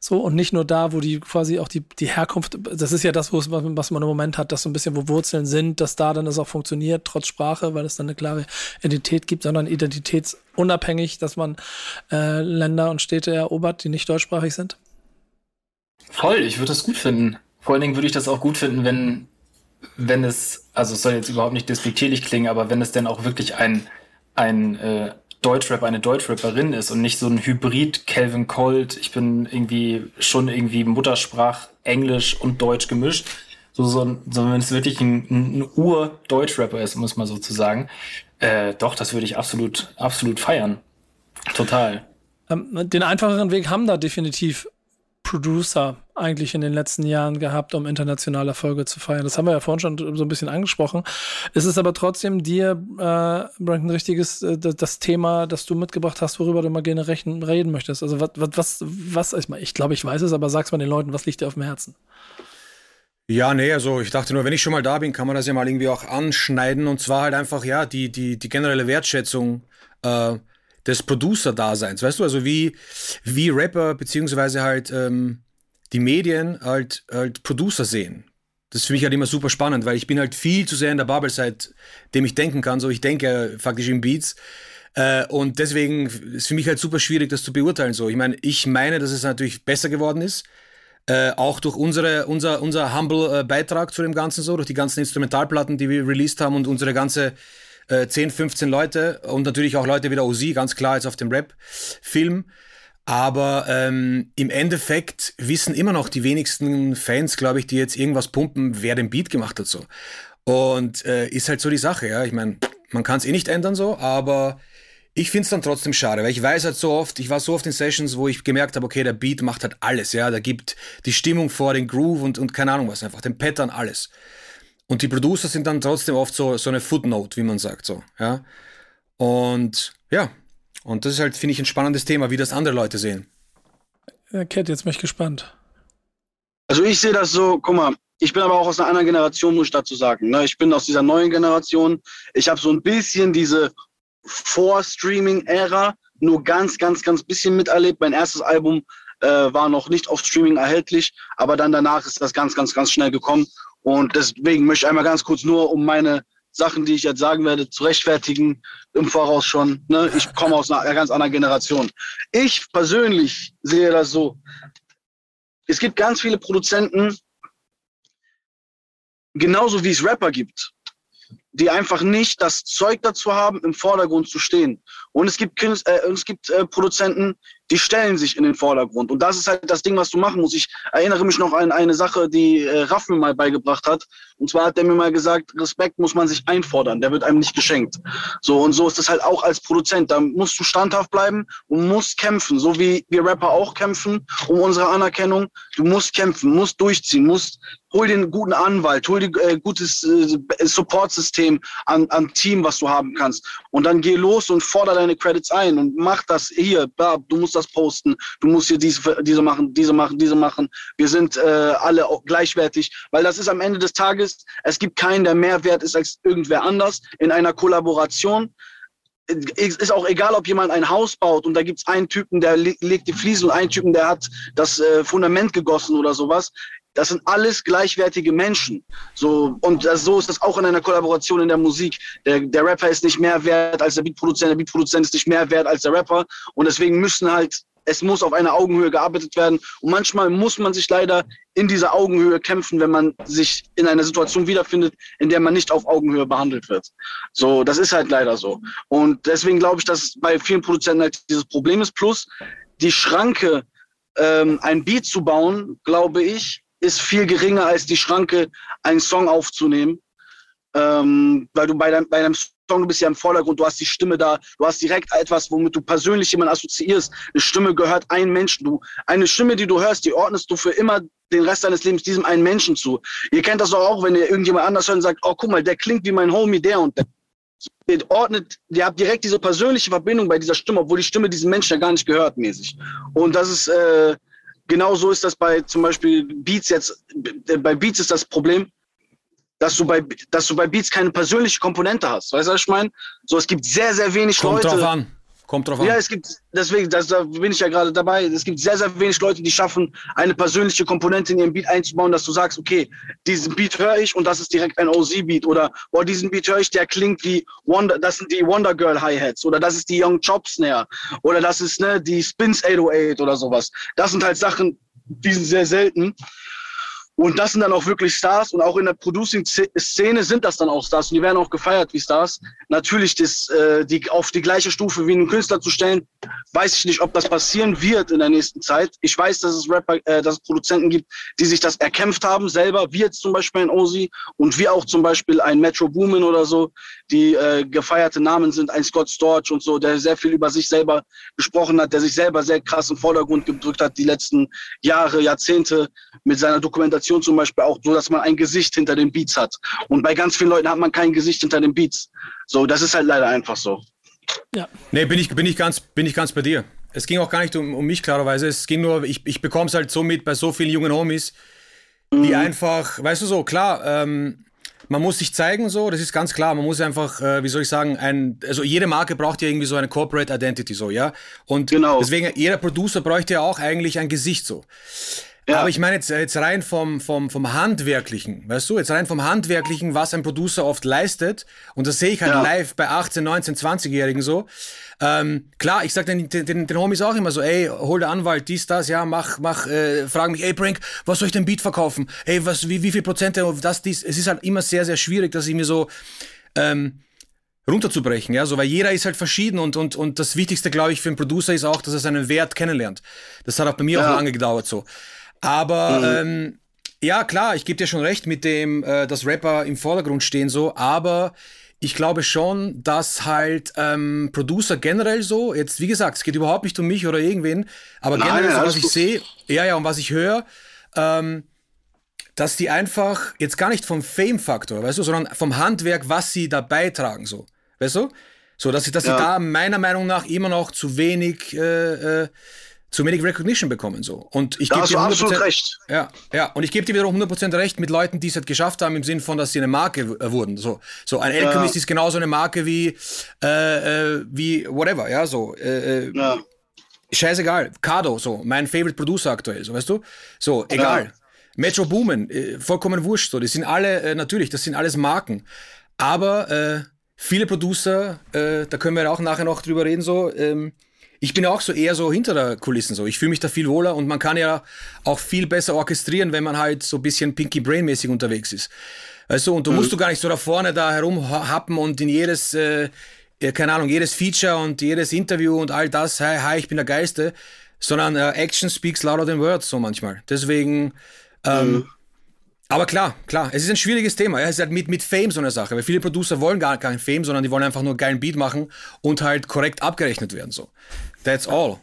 Speaker 1: So, und nicht nur da, wo die quasi auch die, die Herkunft, das ist ja das, was man im Moment hat, dass so ein bisschen, wo Wurzeln sind, dass da dann es auch funktioniert, trotz Sprache, weil es dann eine klare Identität gibt, sondern identitätsunabhängig, dass man äh, Länder und Städte erobert, die nicht deutschsprachig sind?
Speaker 3: Voll, ich würde das gut finden. Vor allen Dingen würde ich das auch gut finden, wenn wenn es, also es soll jetzt überhaupt nicht despektierlich klingen, aber wenn es denn auch wirklich ein, ein äh, Deutschrap, eine Deutschrapperin ist und nicht so ein Hybrid Calvin Colt, ich bin irgendwie schon irgendwie Muttersprach Englisch und Deutsch gemischt, so, so, so wenn es wirklich ein, ein Ur-Deutschrapper ist, muss man sozusagen, äh, doch, das würde ich absolut, absolut feiern. Total.
Speaker 1: Ähm, den einfacheren Weg haben da definitiv Producer eigentlich in den letzten Jahren gehabt, um internationale Erfolge zu feiern. Das haben wir ja vorhin schon so ein bisschen angesprochen. Es ist aber trotzdem dir, äh, ein richtiges, äh, das Thema, das du mitgebracht hast, worüber du mal gerne rechnen, reden möchtest. Also was, was, was, ich, ich glaube, ich weiß es, aber sag's mal den Leuten, was liegt dir auf dem Herzen?
Speaker 5: Ja, nee, also ich dachte nur, wenn ich schon mal da bin, kann man das ja mal irgendwie auch anschneiden und zwar halt einfach, ja, die, die, die generelle Wertschätzung äh, des Producer-Daseins, weißt du, also wie, wie Rapper beziehungsweise halt ähm, die Medien halt, halt Producer sehen. Das ist für mich halt immer super spannend, weil ich bin halt viel zu sehr in der Bubble, seitdem ich denken kann. So, ich denke faktisch in Beats. Äh, und deswegen ist für mich halt super schwierig, das zu beurteilen. So, ich meine, ich meine, dass es natürlich besser geworden ist. Äh, auch durch unsere, unser, unser humble äh, zu dem Ganzen so, durch die ganzen Instrumentalplatten, die wir released haben und unsere ganze äh, 10, 15 Leute und natürlich auch Leute wie der Ozi, ganz klar jetzt auf dem Rap-Film. Aber ähm, im Endeffekt wissen immer noch die wenigsten Fans, glaube ich, die jetzt irgendwas pumpen, wer den Beat gemacht hat so. Und äh, ist halt so die Sache, ja. Ich meine, man kann es eh nicht ändern so, aber ich finde es dann trotzdem schade, weil ich weiß halt so oft, ich war so oft in Sessions, wo ich gemerkt habe, okay, der Beat macht halt alles, ja. Der gibt die Stimmung vor, den Groove und, und keine Ahnung was, einfach den Pattern, alles. Und die Producer sind dann trotzdem oft so, so eine Footnote, wie man sagt, so, ja. Und ja, und das ist halt, finde ich, ein spannendes Thema, wie das andere Leute sehen.
Speaker 1: Ja, Cat, jetzt bin ich gespannt.
Speaker 4: Also ich sehe das so, guck mal, ich bin aber auch aus einer anderen Generation, muss ich dazu sagen. Ne? Ich bin aus dieser neuen Generation. Ich habe so ein bisschen diese Vor-Streaming-Ära nur ganz, ganz, ganz bisschen miterlebt. Mein erstes Album äh, war noch nicht auf Streaming erhältlich, aber dann danach ist das ganz, ganz, ganz schnell gekommen. Und deswegen möchte ich einmal ganz kurz nur um meine Sachen, die ich jetzt sagen werde, zu rechtfertigen, im Voraus schon. Ne? Ich komme aus einer ganz anderen Generation. Ich persönlich sehe das so. Es gibt ganz viele Produzenten, genauso wie es Rapper gibt, die einfach nicht das Zeug dazu haben, im Vordergrund zu stehen. Und es gibt, Künst, äh, es gibt äh, Produzenten, die stellen sich in den Vordergrund. Und das ist halt das Ding, was du machen musst. Ich erinnere mich noch an eine Sache, die äh, Raff mir mal beigebracht hat. Und zwar hat der mir mal gesagt, Respekt muss man sich einfordern, der wird einem nicht geschenkt. So und so ist das halt auch als Produzent. Da musst du standhaft bleiben und musst kämpfen, so wie wir Rapper auch kämpfen um unsere Anerkennung. Du musst kämpfen, musst durchziehen, musst hol den guten Anwalt, hol dir äh, gutes äh, Support-System an, an Team, was du haben kannst. Und dann geh los und fordere deine Credits ein und mach das hier. Du musst das posten, du musst hier diese, diese machen, diese machen, diese machen. Wir sind äh, alle gleichwertig, weil das ist am Ende des Tages, es gibt keinen, der mehr wert ist als irgendwer anders in einer Kollaboration ist auch egal, ob jemand ein Haus baut und da gibt es einen Typen, der legt die Fliesen und einen Typen, der hat das äh, Fundament gegossen oder sowas. Das sind alles gleichwertige Menschen. So, und das, so ist das auch in einer Kollaboration in der Musik. Der, der Rapper ist nicht mehr wert als der Beatproduzent, der Beatproduzent ist nicht mehr wert als der Rapper. Und deswegen müssen halt, es muss auf einer Augenhöhe gearbeitet werden. Und manchmal muss man sich leider in dieser Augenhöhe kämpfen, wenn man sich in einer Situation wiederfindet, in der man nicht auf Augenhöhe behandelt wird. So, das ist halt leider so. Und deswegen glaube ich, dass bei vielen Produzenten halt dieses Problem ist. Plus die Schranke, ähm, ein Beat zu bauen, glaube ich, ist viel geringer als die Schranke, einen Song aufzunehmen. Ähm, weil du bei deinem, bei deinem Song, du bist ja im Vordergrund, du hast die Stimme da, du hast direkt etwas, womit du persönlich jemanden assoziierst. Eine Stimme gehört einem Menschen. Du, eine Stimme, die du hörst, die ordnest du für immer den Rest deines Lebens diesem einen Menschen zu. Ihr kennt das auch, wenn ihr irgendjemand anders hört und sagt, oh, guck mal, der klingt wie mein Homie, der und der. Ihr ordnet, ihr habt direkt diese persönliche Verbindung bei dieser Stimme, obwohl die Stimme diesen Menschen ja gar nicht gehört, mäßig. Und das ist, äh, Genauso ist das bei zum Beispiel Beats jetzt. Bei Beats ist das Problem, dass du bei, dass du bei Beats keine persönliche Komponente hast. Weißt du, was ich meine? So, es gibt sehr, sehr wenig
Speaker 5: Kommt
Speaker 4: Leute.
Speaker 5: Drauf an. Kommt drauf an.
Speaker 4: Ja, es gibt, deswegen, das, da bin ich ja gerade dabei. Es gibt sehr, sehr wenig Leute, die schaffen, eine persönliche Komponente in ihren Beat einzubauen, dass du sagst, okay, diesen Beat höre ich und das ist direkt ein OZ-Beat oder, boah, diesen Beat höre ich, der klingt wie Wonder, das sind die Wonder Girl Hi-Hats oder das ist die Young Chop Snare oder das ist, ne, die Spins 808 oder sowas. Das sind halt Sachen, die sind sehr selten. Und das sind dann auch wirklich Stars und auch in der Producing-Szene sind das dann auch Stars und die werden auch gefeiert wie Stars. Natürlich das, äh, die auf die gleiche Stufe wie einen Künstler zu stellen, weiß ich nicht, ob das passieren wird in der nächsten Zeit. Ich weiß, dass es Rapper, äh, dass es Produzenten gibt, die sich das erkämpft haben selber, wie jetzt zum Beispiel ein Ozzy und wie auch zum Beispiel ein Metro Boomin oder so, die äh, gefeierte Namen sind, ein Scott Storch und so, der sehr viel über sich selber gesprochen hat, der sich selber sehr krass im Vordergrund gedrückt hat die letzten Jahre, Jahrzehnte mit seiner Dokumentation Kommunikation zum Beispiel auch so, dass man ein Gesicht hinter den Beats hat. Und bei ganz vielen Leuten hat man kein Gesicht hinter den Beats. So, das ist halt leider einfach so.
Speaker 5: Ja. Nee, bin ich, bin ich, ganz, bin ich ganz bei dir. Es ging auch gar nicht um, um mich, klarerweise. Es ging nur, ich, ich bekomme es halt so mit bei so vielen jungen Homies, die mhm. einfach, weißt du so, klar, ähm, man muss sich zeigen so, das ist ganz klar. Man muss einfach, äh, wie soll ich sagen, ein, also jede Marke braucht ja irgendwie so eine Corporate Identity so, ja. Und genau. deswegen, jeder Producer bräuchte ja auch eigentlich ein Gesicht so. Ja. Aber ich meine jetzt, jetzt rein vom, vom, vom Handwerklichen, weißt du, jetzt rein vom Handwerklichen, was ein Producer oft leistet, und das sehe ich halt ja. live bei 18, 19, 20-Jährigen so. Ähm, klar, ich sag den, den, den, Homies auch immer so, ey, hol der Anwalt, dies, das, ja, mach, mach, äh, frag mich, ey, Prank, was soll ich denn Beat verkaufen? Ey, was, wie, wie viel Prozent, das, dies, es ist halt immer sehr, sehr schwierig, dass ich mir so, ähm, runterzubrechen, ja, so, weil jeder ist halt verschieden und, und, und das Wichtigste, glaube ich, für einen Producer ist auch, dass er seinen Wert kennenlernt. Das hat auch bei mir ja. auch lange gedauert, so. Aber mhm. ähm, ja, klar, ich gebe dir schon recht mit dem, äh, dass Rapper im Vordergrund stehen so, aber ich glaube schon, dass halt ähm, Producer generell so, jetzt wie gesagt, es geht überhaupt nicht um mich oder irgendwen, aber Nein, generell, so, was ich sehe, ja, ja, und was ich höre, ähm, dass die einfach jetzt gar nicht vom Fame-Faktor, weißt du, sondern vom Handwerk, was sie da beitragen, so, weißt du? So, dass, sie, dass ja. sie da meiner Meinung nach immer noch zu wenig äh, äh, zu wenig Recognition bekommen so. Und ich gebe dir
Speaker 4: du
Speaker 5: 100%,
Speaker 4: absolut recht.
Speaker 5: ja, ja, und ich gebe dir wiederum 100% recht mit Leuten, die es halt geschafft haben, im Sinn von, dass sie eine Marke äh, wurden. So, so ein Alchemist ist genauso eine Marke wie, äh, äh, wie whatever, ja, so. Äh, äh,
Speaker 4: Ja.
Speaker 5: scheißegal. Cardo, so, mein Favorite Producer aktuell, so, weißt du? So, egal. Metro Boomin, äh, vollkommen wurscht, so. Die sind alle, natürlich, das sind alles Marken. Aber viele Producer, da können wir auch nachher noch drüber reden, so, ähm, ich bin ja auch so eher so hinter der Kulissen so. Ich fühle mich da viel wohler und man kann ja auch viel besser orchestrieren, wenn man halt so ein bisschen Pinky Brain mäßig unterwegs ist. Also und du musst du gar nicht so da vorne da herumhappen und in jedes äh, keine Ahnung, jedes Feature und jedes Interview und all das, hi, hi, ich bin der Geiste, sondern äh, Action speaks louder than words so manchmal. Deswegen, ähm, aber klar, klar, es ist ein schwieriges Thema. Ja, es ist halt mit, mit Fame so eine Sache, weil viele Producer wollen gar keinen Fame, sondern die wollen einfach nur einen geilen Beat machen und halt korrekt abgerechnet werden. So. That's all.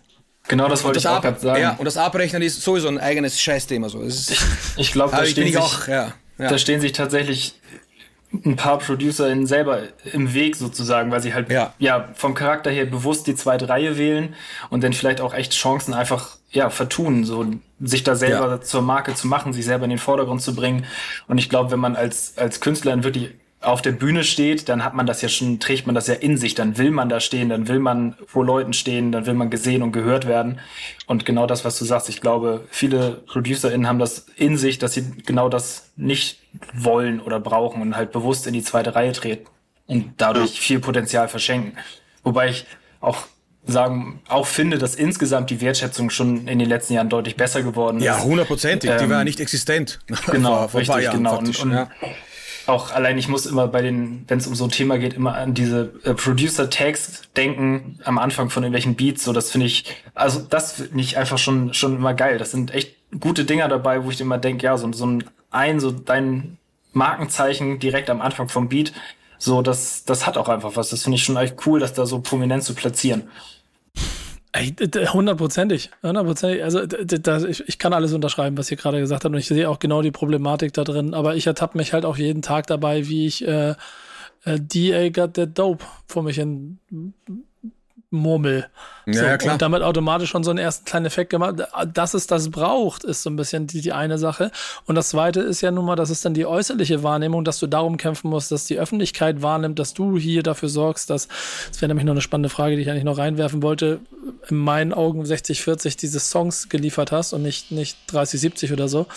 Speaker 3: Genau das wollte
Speaker 5: Das
Speaker 3: ich auch gerade sagen.
Speaker 5: ja, und das Abrechnen ist sowieso ein eigenes Scheißthema. So. Ist,
Speaker 3: Ich glaube, da,
Speaker 5: ich
Speaker 3: stehen
Speaker 5: ich
Speaker 3: sich-
Speaker 5: auch, ja. ja.
Speaker 3: da stehen sich tatsächlich ein paar ProducerInnen selber im Weg sozusagen, weil sie halt
Speaker 5: Ja.
Speaker 3: ja. vom Charakter her bewusst die zweite Reihe wählen und dann vielleicht auch echt Chancen einfach ja vertun, so sich da selber
Speaker 5: Ja.
Speaker 3: zur Marke zu machen, sich selber in den Vordergrund zu bringen. Und ich glaube, wenn man als als Künstlerin wirklich auf der Bühne steht, dann hat man das ja schon, trägt man das ja in sich, dann will man da stehen, dann will man vor Leuten stehen, dann will man gesehen und gehört werden. Und genau das, was du sagst, ich glaube, viele ProducerInnen haben das in sich, dass sie genau das nicht wollen oder brauchen und halt bewusst in die zweite Reihe treten und dadurch viel Potenzial verschenken. Wobei ich auch sagen, auch finde, dass insgesamt die Wertschätzung schon in den letzten Jahren deutlich besser geworden ist.
Speaker 5: ja, hundertprozentig. die
Speaker 3: Ähm,
Speaker 5: war ja nicht existent.
Speaker 3: Genau,
Speaker 5: vor, vor
Speaker 3: richtig,
Speaker 5: Jahren
Speaker 3: genau. Und, und
Speaker 5: ja.
Speaker 3: auch allein, ich muss immer bei den, wenn es um so ein Thema geht, immer an diese äh, Producer-Tags denken am Anfang von irgendwelchen Beats. So, das finde ich, also das finde ich einfach schon, schon immer geil. Das sind echt gute Dinger dabei, wo ich immer denke, ja, so, so ein, ein, so dein Markenzeichen direkt am Anfang vom Beat, so, das, das hat auch einfach was. Das finde ich schon echt cool, das da so prominent zu platzieren.
Speaker 1: Hundertprozentig, hundertprozentig. Also ich kann alles unterschreiben, was ihr gerade gesagt habt und ich sehe auch genau die Problematik da drin. Aber ich ertappe mich halt auch jeden Tag dabei, wie ich äh, äh, DA got that dope vor mich hin murmel.
Speaker 5: Ja,
Speaker 1: so,
Speaker 5: ja, klar.
Speaker 1: Und damit automatisch schon so einen ersten kleinen Effekt gemacht. Dass es das braucht, ist so ein bisschen die, die eine Sache. Und das zweite ist ja nun mal, das ist dann die äußerliche Wahrnehmung, dass du darum kämpfen musst, dass die Öffentlichkeit wahrnimmt, dass du hier dafür sorgst, dass, das wäre nämlich noch eine spannende Frage, die ich eigentlich noch reinwerfen wollte, in meinen Augen 60-40 diese Songs geliefert hast und nicht, nicht 30-70 oder so.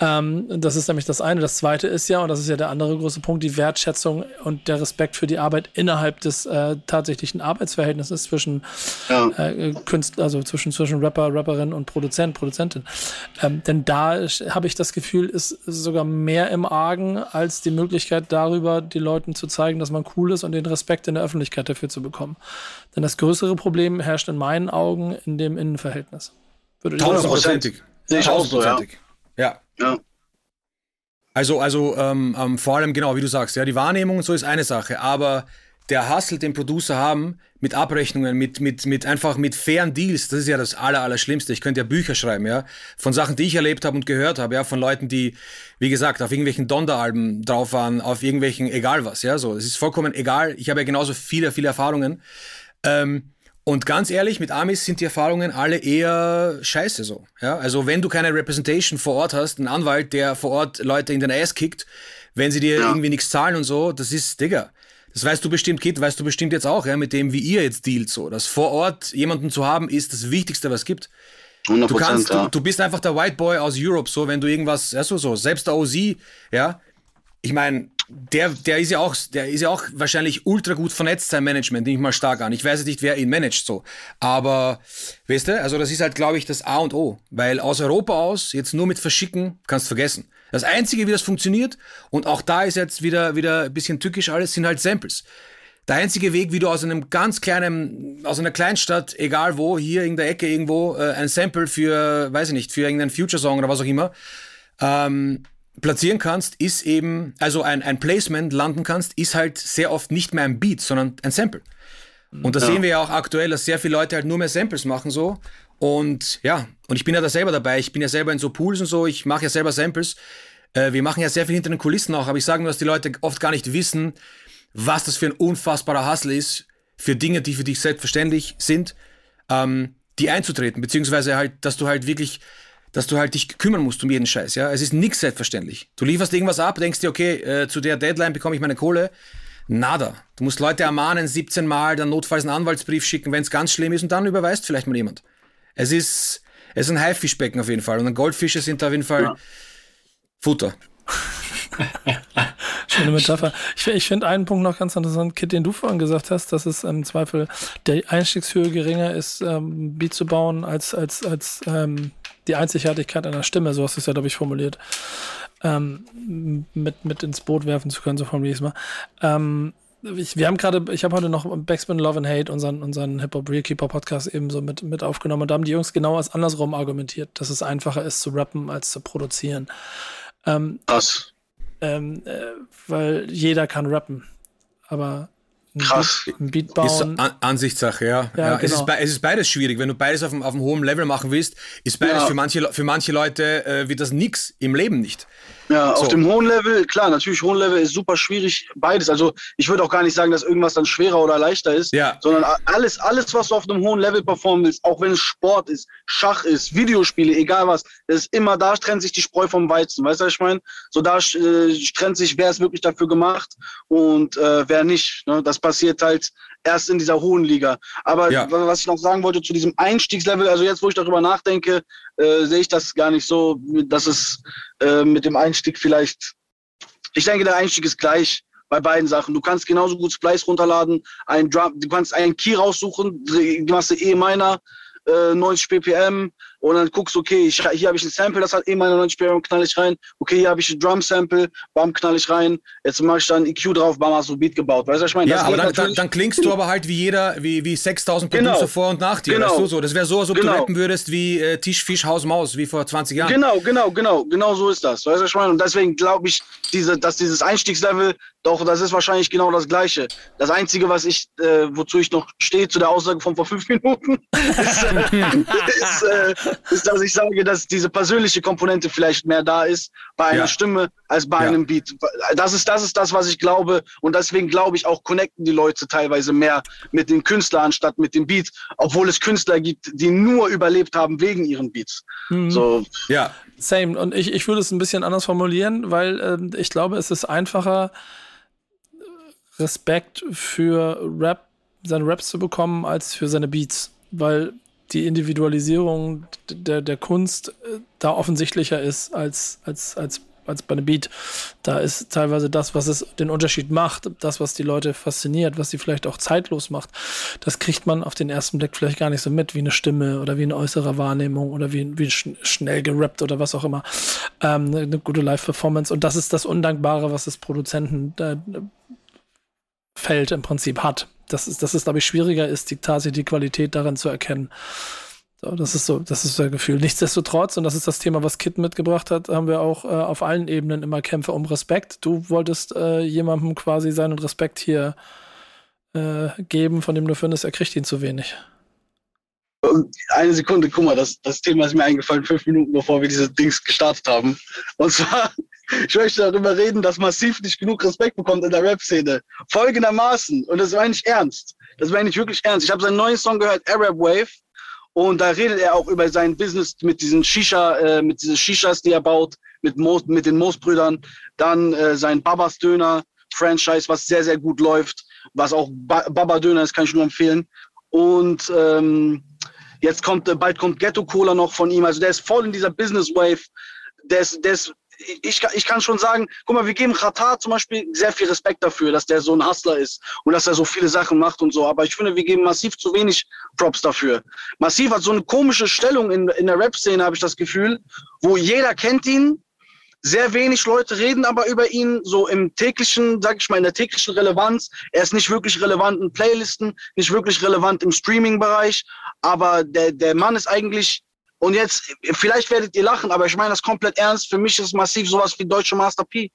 Speaker 1: Ähm, das ist nämlich das eine. Das zweite ist ja, und das ist ja der andere große Punkt, die Wertschätzung und der Respekt für die Arbeit innerhalb des äh, tatsächlichen Arbeitsverhältnisses zwischen
Speaker 4: Ja.
Speaker 1: äh, Künstler, also zwischen, zwischen Rapper, Rapperin und Produzent, Produzentin. Ähm, denn da habe ich das Gefühl, ist sogar mehr im Argen als die Möglichkeit darüber, die Leuten zu zeigen, dass man cool ist und den Respekt in der Öffentlichkeit dafür zu bekommen. Denn das größere Problem herrscht in meinen Augen in dem Innenverhältnis. Würde ich sagen.
Speaker 5: Tausendprozentig.
Speaker 4: Sehe ich auch so, ja.
Speaker 5: Tausendprozentig. Ja.
Speaker 4: Ja.
Speaker 5: Also, also ähm, ähm, vor allem genau, wie du sagst, ja, die Wahrnehmung und so ist eine Sache, aber der Hustle, den Producer haben, mit Abrechnungen, mit, mit, mit einfach mit fairen Deals, das ist ja das Aller, Allerschlimmste. Ich könnte ja Bücher schreiben, ja, von Sachen, die ich erlebt habe und gehört habe, ja, von Leuten, die, wie gesagt, auf irgendwelchen Donda-Alben drauf waren, auf irgendwelchen, egal was, ja, so. Es ist vollkommen egal. Ich habe ja genauso viele, viele Erfahrungen. Ähm, und ganz ehrlich, mit Amis sind die Erfahrungen alle eher scheiße so. Ja? Also wenn du keine Representation vor Ort hast, einen Anwalt, der vor Ort Leute in den Ass kickt, wenn sie dir
Speaker 4: Ja.
Speaker 5: irgendwie nichts zahlen und so, das ist, Digga. Das weißt du bestimmt, Kid, weißt du bestimmt jetzt auch, ja, mit dem, wie ihr jetzt dealt, so. Dass vor Ort jemanden zu haben, ist das Wichtigste, was es gibt.
Speaker 4: 100
Speaker 5: Du kannst,
Speaker 4: ja.
Speaker 5: du, du bist einfach der White Boy aus Europe, so, wenn du irgendwas, ja, so, so, selbst der OZ, ja, ich meine, der, der ist ja auch, der ist ja auch wahrscheinlich ultra gut vernetzt, sein Management, nehme ich mal stark an. Ich weiß jetzt nicht, wer ihn managt, so. Aber, weißt du, also das ist halt, glaube ich, das A und O. Weil aus Europa aus, jetzt nur mit Verschicken, kannst vergessen. Das Einzige, wie das funktioniert, und auch da ist jetzt wieder, wieder ein bisschen tückisch alles, sind halt Samples. Der einzige Weg, wie du aus einem ganz kleinen, aus einer Kleinstadt, egal wo, hier in der Ecke irgendwo, äh, ein Sample für, weiß ich nicht, für irgendeinen Future-Song oder was auch immer, ähm, platzieren kannst, ist eben, also ein, ein Placement landen kannst, ist halt sehr oft nicht mehr ein Beat, sondern ein Sample. Und das
Speaker 4: Ja.
Speaker 5: sehen wir ja auch aktuell, dass sehr viele Leute halt nur mehr Samples machen so. Und ja, und ich bin ja da selber dabei. Ich bin ja selber in so Pools und so. Ich mache ja selber Samples. Äh, wir machen ja sehr viel hinter den Kulissen auch. Aber ich sage nur, dass die Leute oft gar nicht wissen, was das für ein unfassbarer Hustle ist für Dinge, die für dich selbstverständlich sind. Ähm, die einzutreten, beziehungsweise halt, dass du halt wirklich, dass du halt dich kümmern musst um jeden Scheiß, ja. Es ist nix selbstverständlich. Du lieferst irgendwas ab, denkst dir, okay, äh, zu der Deadline bekomme ich meine Kohle. Nada. Du musst Leute ermahnen, 17 Mal, dann notfalls einen Anwaltsbrief schicken, wenn es ganz schlimm ist und dann überweist vielleicht mal jemand. Es ist, es ist ein Haifischbecken auf jeden Fall und Goldfische sind da auf jeden Fall ja. Futter.
Speaker 1: Schöne Metapher. Ich, ich finde einen Punkt noch ganz interessant, Kit, den du vorhin gesagt hast, dass es im Zweifel der Einstiegshöhe geringer ist, ähm, Beat zu bauen, als, als, als ähm, die Einzigartigkeit einer Stimme. So hast du es ja, glaube ich, formuliert. Ähm, mit, mit ins Boot werfen zu können, so formuliere ich es mal. Ähm, ich, wir haben gerade, ich habe heute noch Backspin Love and Hate, unseren, unseren Hip-Hop Realkeeper Podcast eben so mit, mit aufgenommen und da haben die Jungs genau als andersrum argumentiert, dass es einfacher ist zu rappen als zu produzieren.
Speaker 4: Ähm, Was?
Speaker 1: Ähm, äh, weil jeder kann rappen. Aber
Speaker 4: ein Krass.
Speaker 1: Beat, ein Beat bauen.
Speaker 5: Ist An Ansichtssache, ja. ja, ja. Genau. Es, ist, es, ist, beides schwierig. Wenn du beides auf einem, auf einem hohen Level machen willst, ist beides ja. für, manche, für manche Leute äh, wie das nix im Leben nicht.
Speaker 4: Ja, so. auf dem hohen Level, klar, natürlich hohen Level ist super schwierig, beides. Also ich würde auch gar nicht sagen, dass irgendwas dann schwerer oder leichter ist,
Speaker 5: ja.
Speaker 4: sondern alles, alles, was du auf einem hohen Level performen willst, auch wenn es Sport ist, Schach ist, Videospiele, egal was, das ist immer, da trennt sich die Spreu vom Weizen, weißt du, was ich meine? So da äh, trennt sich, wer ist wirklich dafür gemacht und äh, wer nicht. Ne? Das passiert halt erst in dieser hohen Liga. Aber ja. was ich noch sagen wollte zu diesem Einstiegslevel, also jetzt, wo ich darüber nachdenke, äh, sehe ich das gar nicht so, dass es äh, mit dem Einstieg vielleicht. Ich denke, der Einstieg ist gleich bei beiden Sachen. Du kannst genauso gut Splice runterladen, ein Drum, du kannst einen Key raussuchen, die machst du E Miner, äh, 90 BPM, und dann guckst, okay, ich, hier habe ich ein Sample, das hat eh meine 90 BPM, knall ich rein. Okay, hier habe ich ein Drum-Sample, bam, knall ich rein. Jetzt mache ich dann EQ drauf, bam, hast du Beat gebaut. Weißt du, was ich meine?
Speaker 5: Ja, aber dann, dann, dann, klingst du aber halt wie jeder, wie, wie 6000 Producer genau. vor und nach dir. Genau. Weißt du, so. Das wäre so, als ob genau. du rappen würdest wie äh, Tisch, Fisch, Haus, Maus, wie vor 20 Jahren.
Speaker 4: Genau, genau, genau, genau so ist das. Weißt du, was ich meine? Und deswegen glaube ich, diese, dass dieses Einstiegslevel, doch, das ist wahrscheinlich genau das Gleiche. Das Einzige, was ich, äh, wozu ich noch stehe, zu der Aussage von vor fünf Minuten, ist, äh, ist, äh, ist, dass ich sage, dass diese persönliche Komponente vielleicht mehr da ist bei einer ja. Stimme als bei ja. einem Beat. Das ist, das ist das, was ich glaube. Und deswegen glaube ich auch, connecten die Leute teilweise mehr mit den Künstlern anstatt mit dem Beat, obwohl es Künstler gibt, die nur überlebt haben wegen ihren Beats.
Speaker 1: Mhm. So. Ja. Same. Und ich, ich würde es ein bisschen anders formulieren, weil äh, ich glaube, es ist einfacher, Respekt für Rap, seine Raps zu bekommen, als für seine Beats. Weil die Individualisierung der, der Kunst äh, da offensichtlicher ist als, als, als, als bei einem Beat. Da ist teilweise das, was es den Unterschied macht, das, was die Leute fasziniert, was sie vielleicht auch zeitlos macht, das kriegt man auf den ersten Blick vielleicht gar nicht so mit, wie eine Stimme oder wie eine äußere Wahrnehmung oder wie, wie schnell gerappt oder was auch immer. Ähm, eine gute Live-Performance. Und das ist das Undankbare, was das Produzentenfeld im Prinzip hat dass es, dass es, glaube ich, schwieriger ist, die, tatsächlich die Qualität darin zu erkennen. So, das ist so, das ist das Gefühl. Nichtsdestotrotz, und das ist das Thema, was Kit mitgebracht hat, haben wir auch äh, auf allen Ebenen immer Kämpfe um Respekt. Du wolltest äh, jemandem quasi seinen Respekt hier äh, geben, von dem du findest, er kriegt ihn zu wenig.
Speaker 4: Eine Sekunde, guck mal, das, das Thema ist mir eingefallen, fünf Minuten bevor wir diese Dings gestartet haben. Und zwar ich möchte darüber reden, dass Massiv nicht genug Respekt bekommt in der Rap-Szene. Folgendermaßen, und das meine ich ernst, das meine ich wirklich ernst. Ich habe seinen neuen Song gehört, Arab Wave, und da redet er auch über sein Business mit diesen Shisha, äh, mit diesen Shishas, die er baut, mit, Mo mit den Moosbrüdern. Dann äh, sein Babas Döner Franchise, was sehr, sehr gut läuft, was auch ba Baba Döner ist, kann ich nur empfehlen. Und ähm, jetzt kommt, äh, bald kommt Ghetto Cola noch von ihm. Also der ist voll in dieser Business Wave. Der ist, der ist ich, ich kann schon sagen, guck mal, wir geben Qatar zum Beispiel sehr viel Respekt dafür, dass der so ein Hustler ist und dass er so viele Sachen macht und so. Aber ich finde, wir geben massiv zu wenig Props dafür. Massiv hat so eine komische Stellung in, in der Rap-Szene, habe ich das Gefühl, wo jeder kennt ihn, sehr wenig Leute reden aber über ihn, so im täglichen, sag ich mal, in der täglichen Relevanz. Er ist nicht wirklich relevant in Playlisten, nicht wirklich relevant im Streaming-Bereich, aber der, der Mann ist eigentlich und jetzt, vielleicht werdet ihr lachen, aber ich meine das komplett ernst. Für mich ist massiv sowas wie deutsche Master P.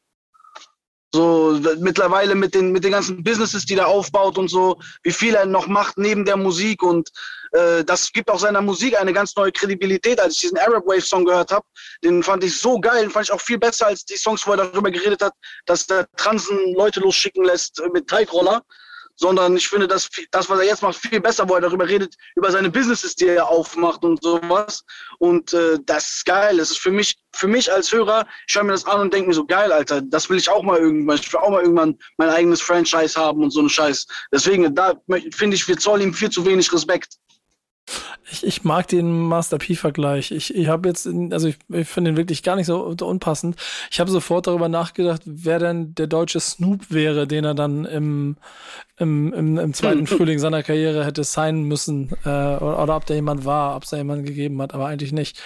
Speaker 4: So mittlerweile mit den, mit den ganzen Businesses, die er aufbaut und so, wie viel er noch macht neben der Musik. Und äh, das gibt auch seiner Musik eine ganz neue Kredibilität. Als ich diesen Arab Wave Song gehört habe, den fand ich so geil, den fand ich auch viel besser als die Songs, wo er darüber geredet hat, dass der Transen Leute losschicken lässt mit Teigroller. Sondern ich finde, dass das, was er jetzt macht, viel besser, wo er darüber redet, über seine Businesses, die er aufmacht und sowas. Und äh, das ist geil. Das ist für mich, für mich als Hörer, ich schaue mir das an und denke mir so, geil, Alter, das will ich auch mal irgendwann. Ich will auch mal irgendwann mein eigenes Franchise haben und so einen Scheiß. Deswegen, da finde ich, wir zollen ihm viel zu wenig Respekt.
Speaker 1: Ich, ich mag den Master P-Vergleich. Ich, ich habe jetzt, also ich, ich finde ihn wirklich gar nicht so unpassend. Ich habe sofort darüber nachgedacht, wer denn der deutsche Snoop wäre, den er dann im, im, im, im zweiten Frühling seiner Karriere hätte sein müssen. Äh, oder, oder ob da jemand war, ob es da jemanden gegeben hat, aber eigentlich nicht.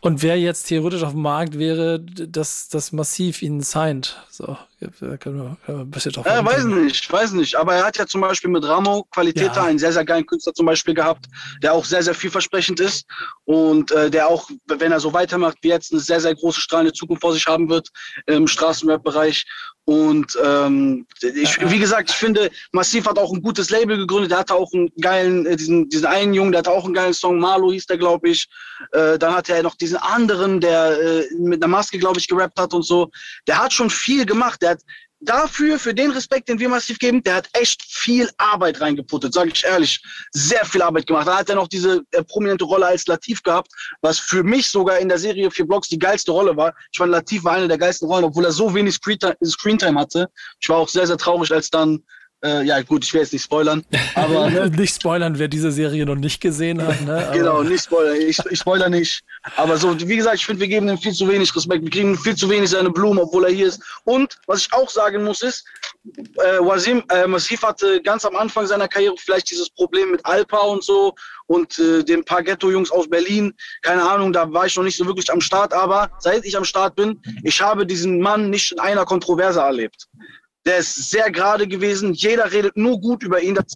Speaker 1: Und wer jetzt theoretisch auf dem Markt wäre, dass das massiv ihn signed. So,
Speaker 4: da können wir, können wir ein bisschen drauf Ja, weiß nicht, weiß nicht. Aber er hat ja zum Beispiel mit Ramo Qualität ja. einen sehr, sehr geilen Künstler zum Beispiel gehabt, der auch sehr, sehr vielversprechend ist und äh, der auch, wenn er so weitermacht wie jetzt, eine sehr, sehr große strahlende Zukunft vor sich haben wird im Straßenrap-Bereich. Und ähm, ich, wie gesagt, ich finde, Massiv hat auch ein gutes Label gegründet. Der hatte auch einen geilen, äh, diesen, diesen einen Jungen, der hatte auch einen geilen Song, Marlo hieß der, glaube ich. Äh, dann hatte er noch diesen anderen, der äh, mit einer Maske, glaube ich, gerappt hat und so. Der hat schon viel gemacht. Der hat dafür, für den Respekt, den wir massiv geben, der hat echt viel Arbeit reingeputtet, sage ich ehrlich. Sehr viel Arbeit gemacht. Da hat er noch diese äh, prominente Rolle als Latif gehabt, was für mich sogar in der Serie Vier Blocks die geilste Rolle war. Ich fand, Latif war eine der geilsten Rollen, obwohl er so wenig Screentime hatte. Ich war auch sehr, sehr traurig, als dann äh, ja, gut, ich will jetzt nicht spoilern. Aber,
Speaker 1: ne? nicht spoilern, wer diese Serie noch nicht gesehen hat. Ne?
Speaker 4: genau, nicht spoilern. Ich, ich spoiler nicht. Aber so, wie gesagt, ich finde, wir geben ihm viel zu wenig Respekt. Wir kriegen viel zu wenig seine Blumen, obwohl er hier ist. Und was ich auch sagen muss, ist, äh, Wasim, äh, Massif hatte ganz am Anfang seiner Karriere vielleicht dieses Problem mit Alpa und so und äh, den paar Ghetto-Jungs aus Berlin. Keine Ahnung, da war ich noch nicht so wirklich am Start. Aber seit ich am Start bin, ich habe diesen Mann nicht in einer Kontroverse erlebt. Der ist sehr gerade gewesen. Jeder redet nur gut über ihn. Das,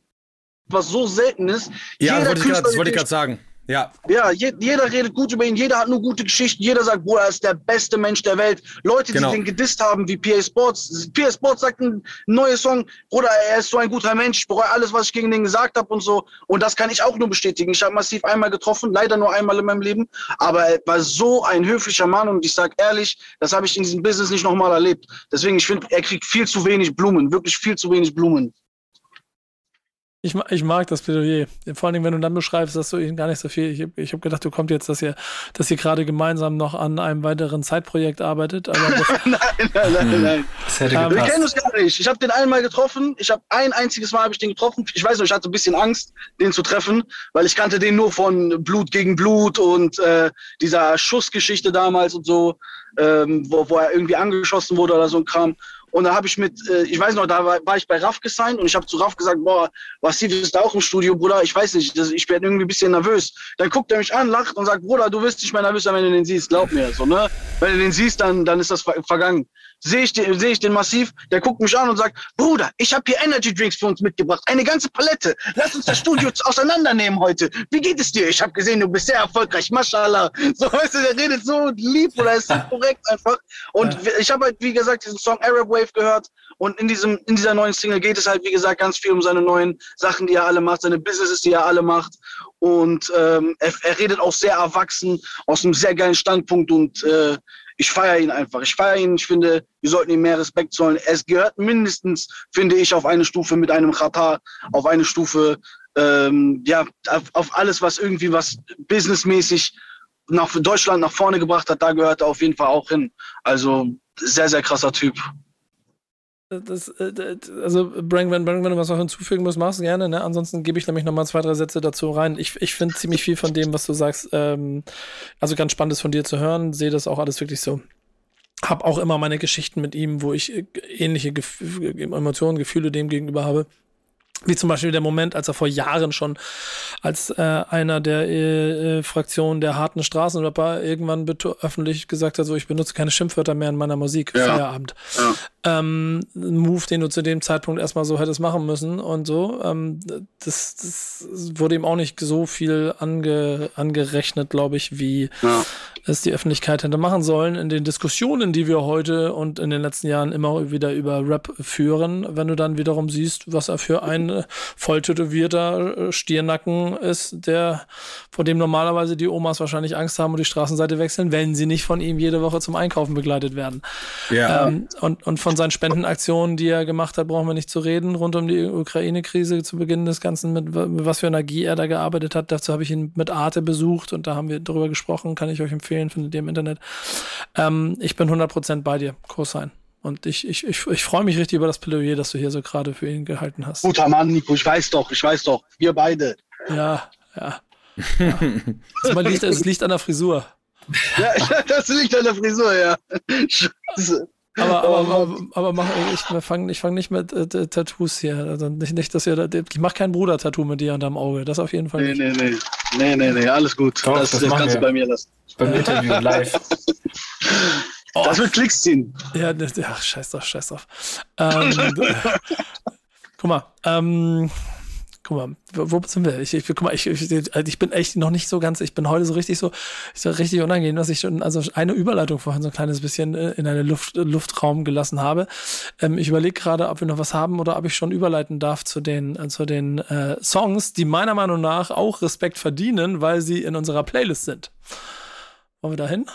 Speaker 4: was so selten ist.
Speaker 5: Ja, das wollte ich gerade sagen. Ja.
Speaker 4: Ja, je, jeder redet gut über ihn, jeder hat nur gute Geschichten, jeder sagt, boah, er ist der beste Mensch der Welt. Leute, genau. die den gedisst haben, wie PA Sports. PA Sports sagt ein neuer Song, Bruder, er ist so ein guter Mensch, ich bereue alles, was ich gegen den gesagt habe und so. Und das kann ich auch nur bestätigen. Ich habe massiv einmal getroffen, leider nur einmal in meinem Leben, aber er war so ein höflicher Mann und ich sag ehrlich, das habe ich in diesem Business nicht nochmal erlebt. Deswegen, ich finde, er kriegt viel zu wenig Blumen, wirklich viel zu wenig Blumen.
Speaker 1: Ich, ich mag das Plädoyer. Vor allen Dingen, wenn du dann beschreibst, dass du ihnen gar nicht so viel. Ich, ich habe gedacht, du kommt jetzt, dass ihr, dass ihr gerade gemeinsam noch an einem weiteren Zeitprojekt arbeitet. Aber
Speaker 4: nein, nein, nein, nein. Das hätte ähm, Wir kennen uns gar nicht. Ich habe den einmal getroffen. Ich habe ein einziges Mal habe ich den getroffen. Ich weiß noch, ich hatte ein bisschen Angst, den zu treffen, weil ich kannte den nur von Blut gegen Blut und äh, dieser Schussgeschichte damals und so, ähm, wo, wo er irgendwie angeschossen wurde oder so ein Kram. Und da habe ich mit, äh, ich weiß noch, da war, war ich bei Raff gesigned und ich habe zu Raff gesagt, boah, was Steve ist da auch im Studio, Bruder, ich weiß nicht, das, ich bin irgendwie ein bisschen nervös. Dann guckt er mich an, lacht und sagt, Bruder, du wirst nicht mehr nervös wenn du den siehst, glaub mir. So, ne? Wenn du den siehst, dann, dann ist das vergangen sehe ich, den, seh ich den massiv, der guckt mich an und sagt, Bruder, ich habe hier Energy Drinks für uns mitgebracht, eine ganze Palette. Lass uns das Studio auseinandernehmen heute. Wie geht es dir? Ich habe gesehen, du bist sehr erfolgreich, mashallah. So, weißt du, der redet so lieb oder ist so korrekt einfach. Und ich habe halt, wie gesagt, diesen Song Arab Wave gehört und in diesem, in dieser neuen Single geht es halt, wie gesagt, ganz viel um seine neuen Sachen, die er alle macht, seine Businesses, die er alle macht. Und ähm, er, er redet auch sehr erwachsen, aus einem sehr geilen Standpunkt und äh, ich feiere ihn einfach. Ich feiere ihn. Ich finde, wir sollten ihm mehr Respekt zollen. Es gehört mindestens, finde ich, auf eine Stufe mit einem Qatar, auf eine Stufe, ähm, ja, auf, auf alles, was irgendwie was businessmäßig nach Deutschland nach vorne gebracht hat, da gehört er auf jeden Fall auch hin. Also sehr, sehr krasser Typ.
Speaker 1: Das, äh, also, Brank, wenn, wenn du was noch hinzufügen musst, machst du gerne. Ne? Ansonsten gebe ich nämlich nochmal zwei, drei Sätze dazu rein. Ich, ich finde ziemlich viel von dem, was du sagst, ähm, also ganz spannend ist von dir zu hören. Sehe das auch alles wirklich so. Hab auch immer meine Geschichten mit ihm, wo ich äh, ähnliche Gef Emotionen, Gefühle dem gegenüber habe. Wie zum Beispiel der Moment, als er vor Jahren schon als äh, einer der äh, äh, Fraktionen der harten Straßenrapper irgendwann öffentlich gesagt hat, so ich benutze keine Schimpfwörter mehr in meiner Musik, ja. Feierabend. Ja. Ähm, Move, den du zu dem Zeitpunkt erstmal so hättest machen müssen und so. Ähm, das, das wurde ihm auch nicht so viel ange, angerechnet, glaube ich, wie ja. es die Öffentlichkeit hätte machen sollen. In den Diskussionen, die wir heute und in den letzten Jahren immer wieder über Rap führen, wenn du dann wiederum siehst, was er für ein ein voll tätowierter Stiernacken ist, der, vor dem normalerweise die Omas wahrscheinlich Angst haben und die Straßenseite wechseln, wenn sie nicht von ihm jede Woche zum Einkaufen begleitet werden. Ja. Ähm, und, und von seinen Spendenaktionen, die er gemacht hat, brauchen wir nicht zu reden, rund um die Ukraine-Krise zu Beginn des Ganzen, mit, mit was für Energie er da gearbeitet hat. Dazu habe ich ihn mit Arte besucht und da haben wir darüber gesprochen, kann ich euch empfehlen, findet ihr im Internet. Ähm, ich bin 100% bei dir, Großsein. Und ich, ich, ich, ich freue mich richtig über das Plädoyer, das du hier so gerade für ihn gehalten hast.
Speaker 4: Guter Mann, Nico, ich weiß doch, ich weiß doch. Wir beide.
Speaker 1: Ja, ja. ja. Das liegt, es liegt an der Frisur.
Speaker 4: Ja, das liegt an der Frisur, ja.
Speaker 1: Aber, aber, aber, aber mach, ich fange ich fang nicht mit äh, Tattoos hier. Also nicht, nicht, dass ihr, ich mache kein Bruder-Tattoo mit dir unterm Auge. Das auf jeden Fall
Speaker 4: nicht. Nee, nee, nee. Nee, nee, nee. Alles gut.
Speaker 3: Doch, das, das, das kannst du bei mir lassen. Beim Interview live.
Speaker 4: Oh. Das wird Klicks ziehen.
Speaker 1: Ja, ach, scheiß drauf, scheiß drauf. Ähm, guck mal, ähm, guck mal, wo sind wir? Ich, ich, guck mal, ich, ich, ich bin echt noch nicht so ganz, ich bin heute so richtig so, so richtig unangenehm, dass ich schon, also eine Überleitung vorhin so ein kleines bisschen äh, in einen Luft, Luftraum gelassen habe. Ähm, ich überlege gerade, ob wir noch was haben oder ob ich schon überleiten darf zu den, äh, zu den äh, Songs, die meiner Meinung nach auch Respekt verdienen, weil sie in unserer Playlist sind. Wollen wir da hin?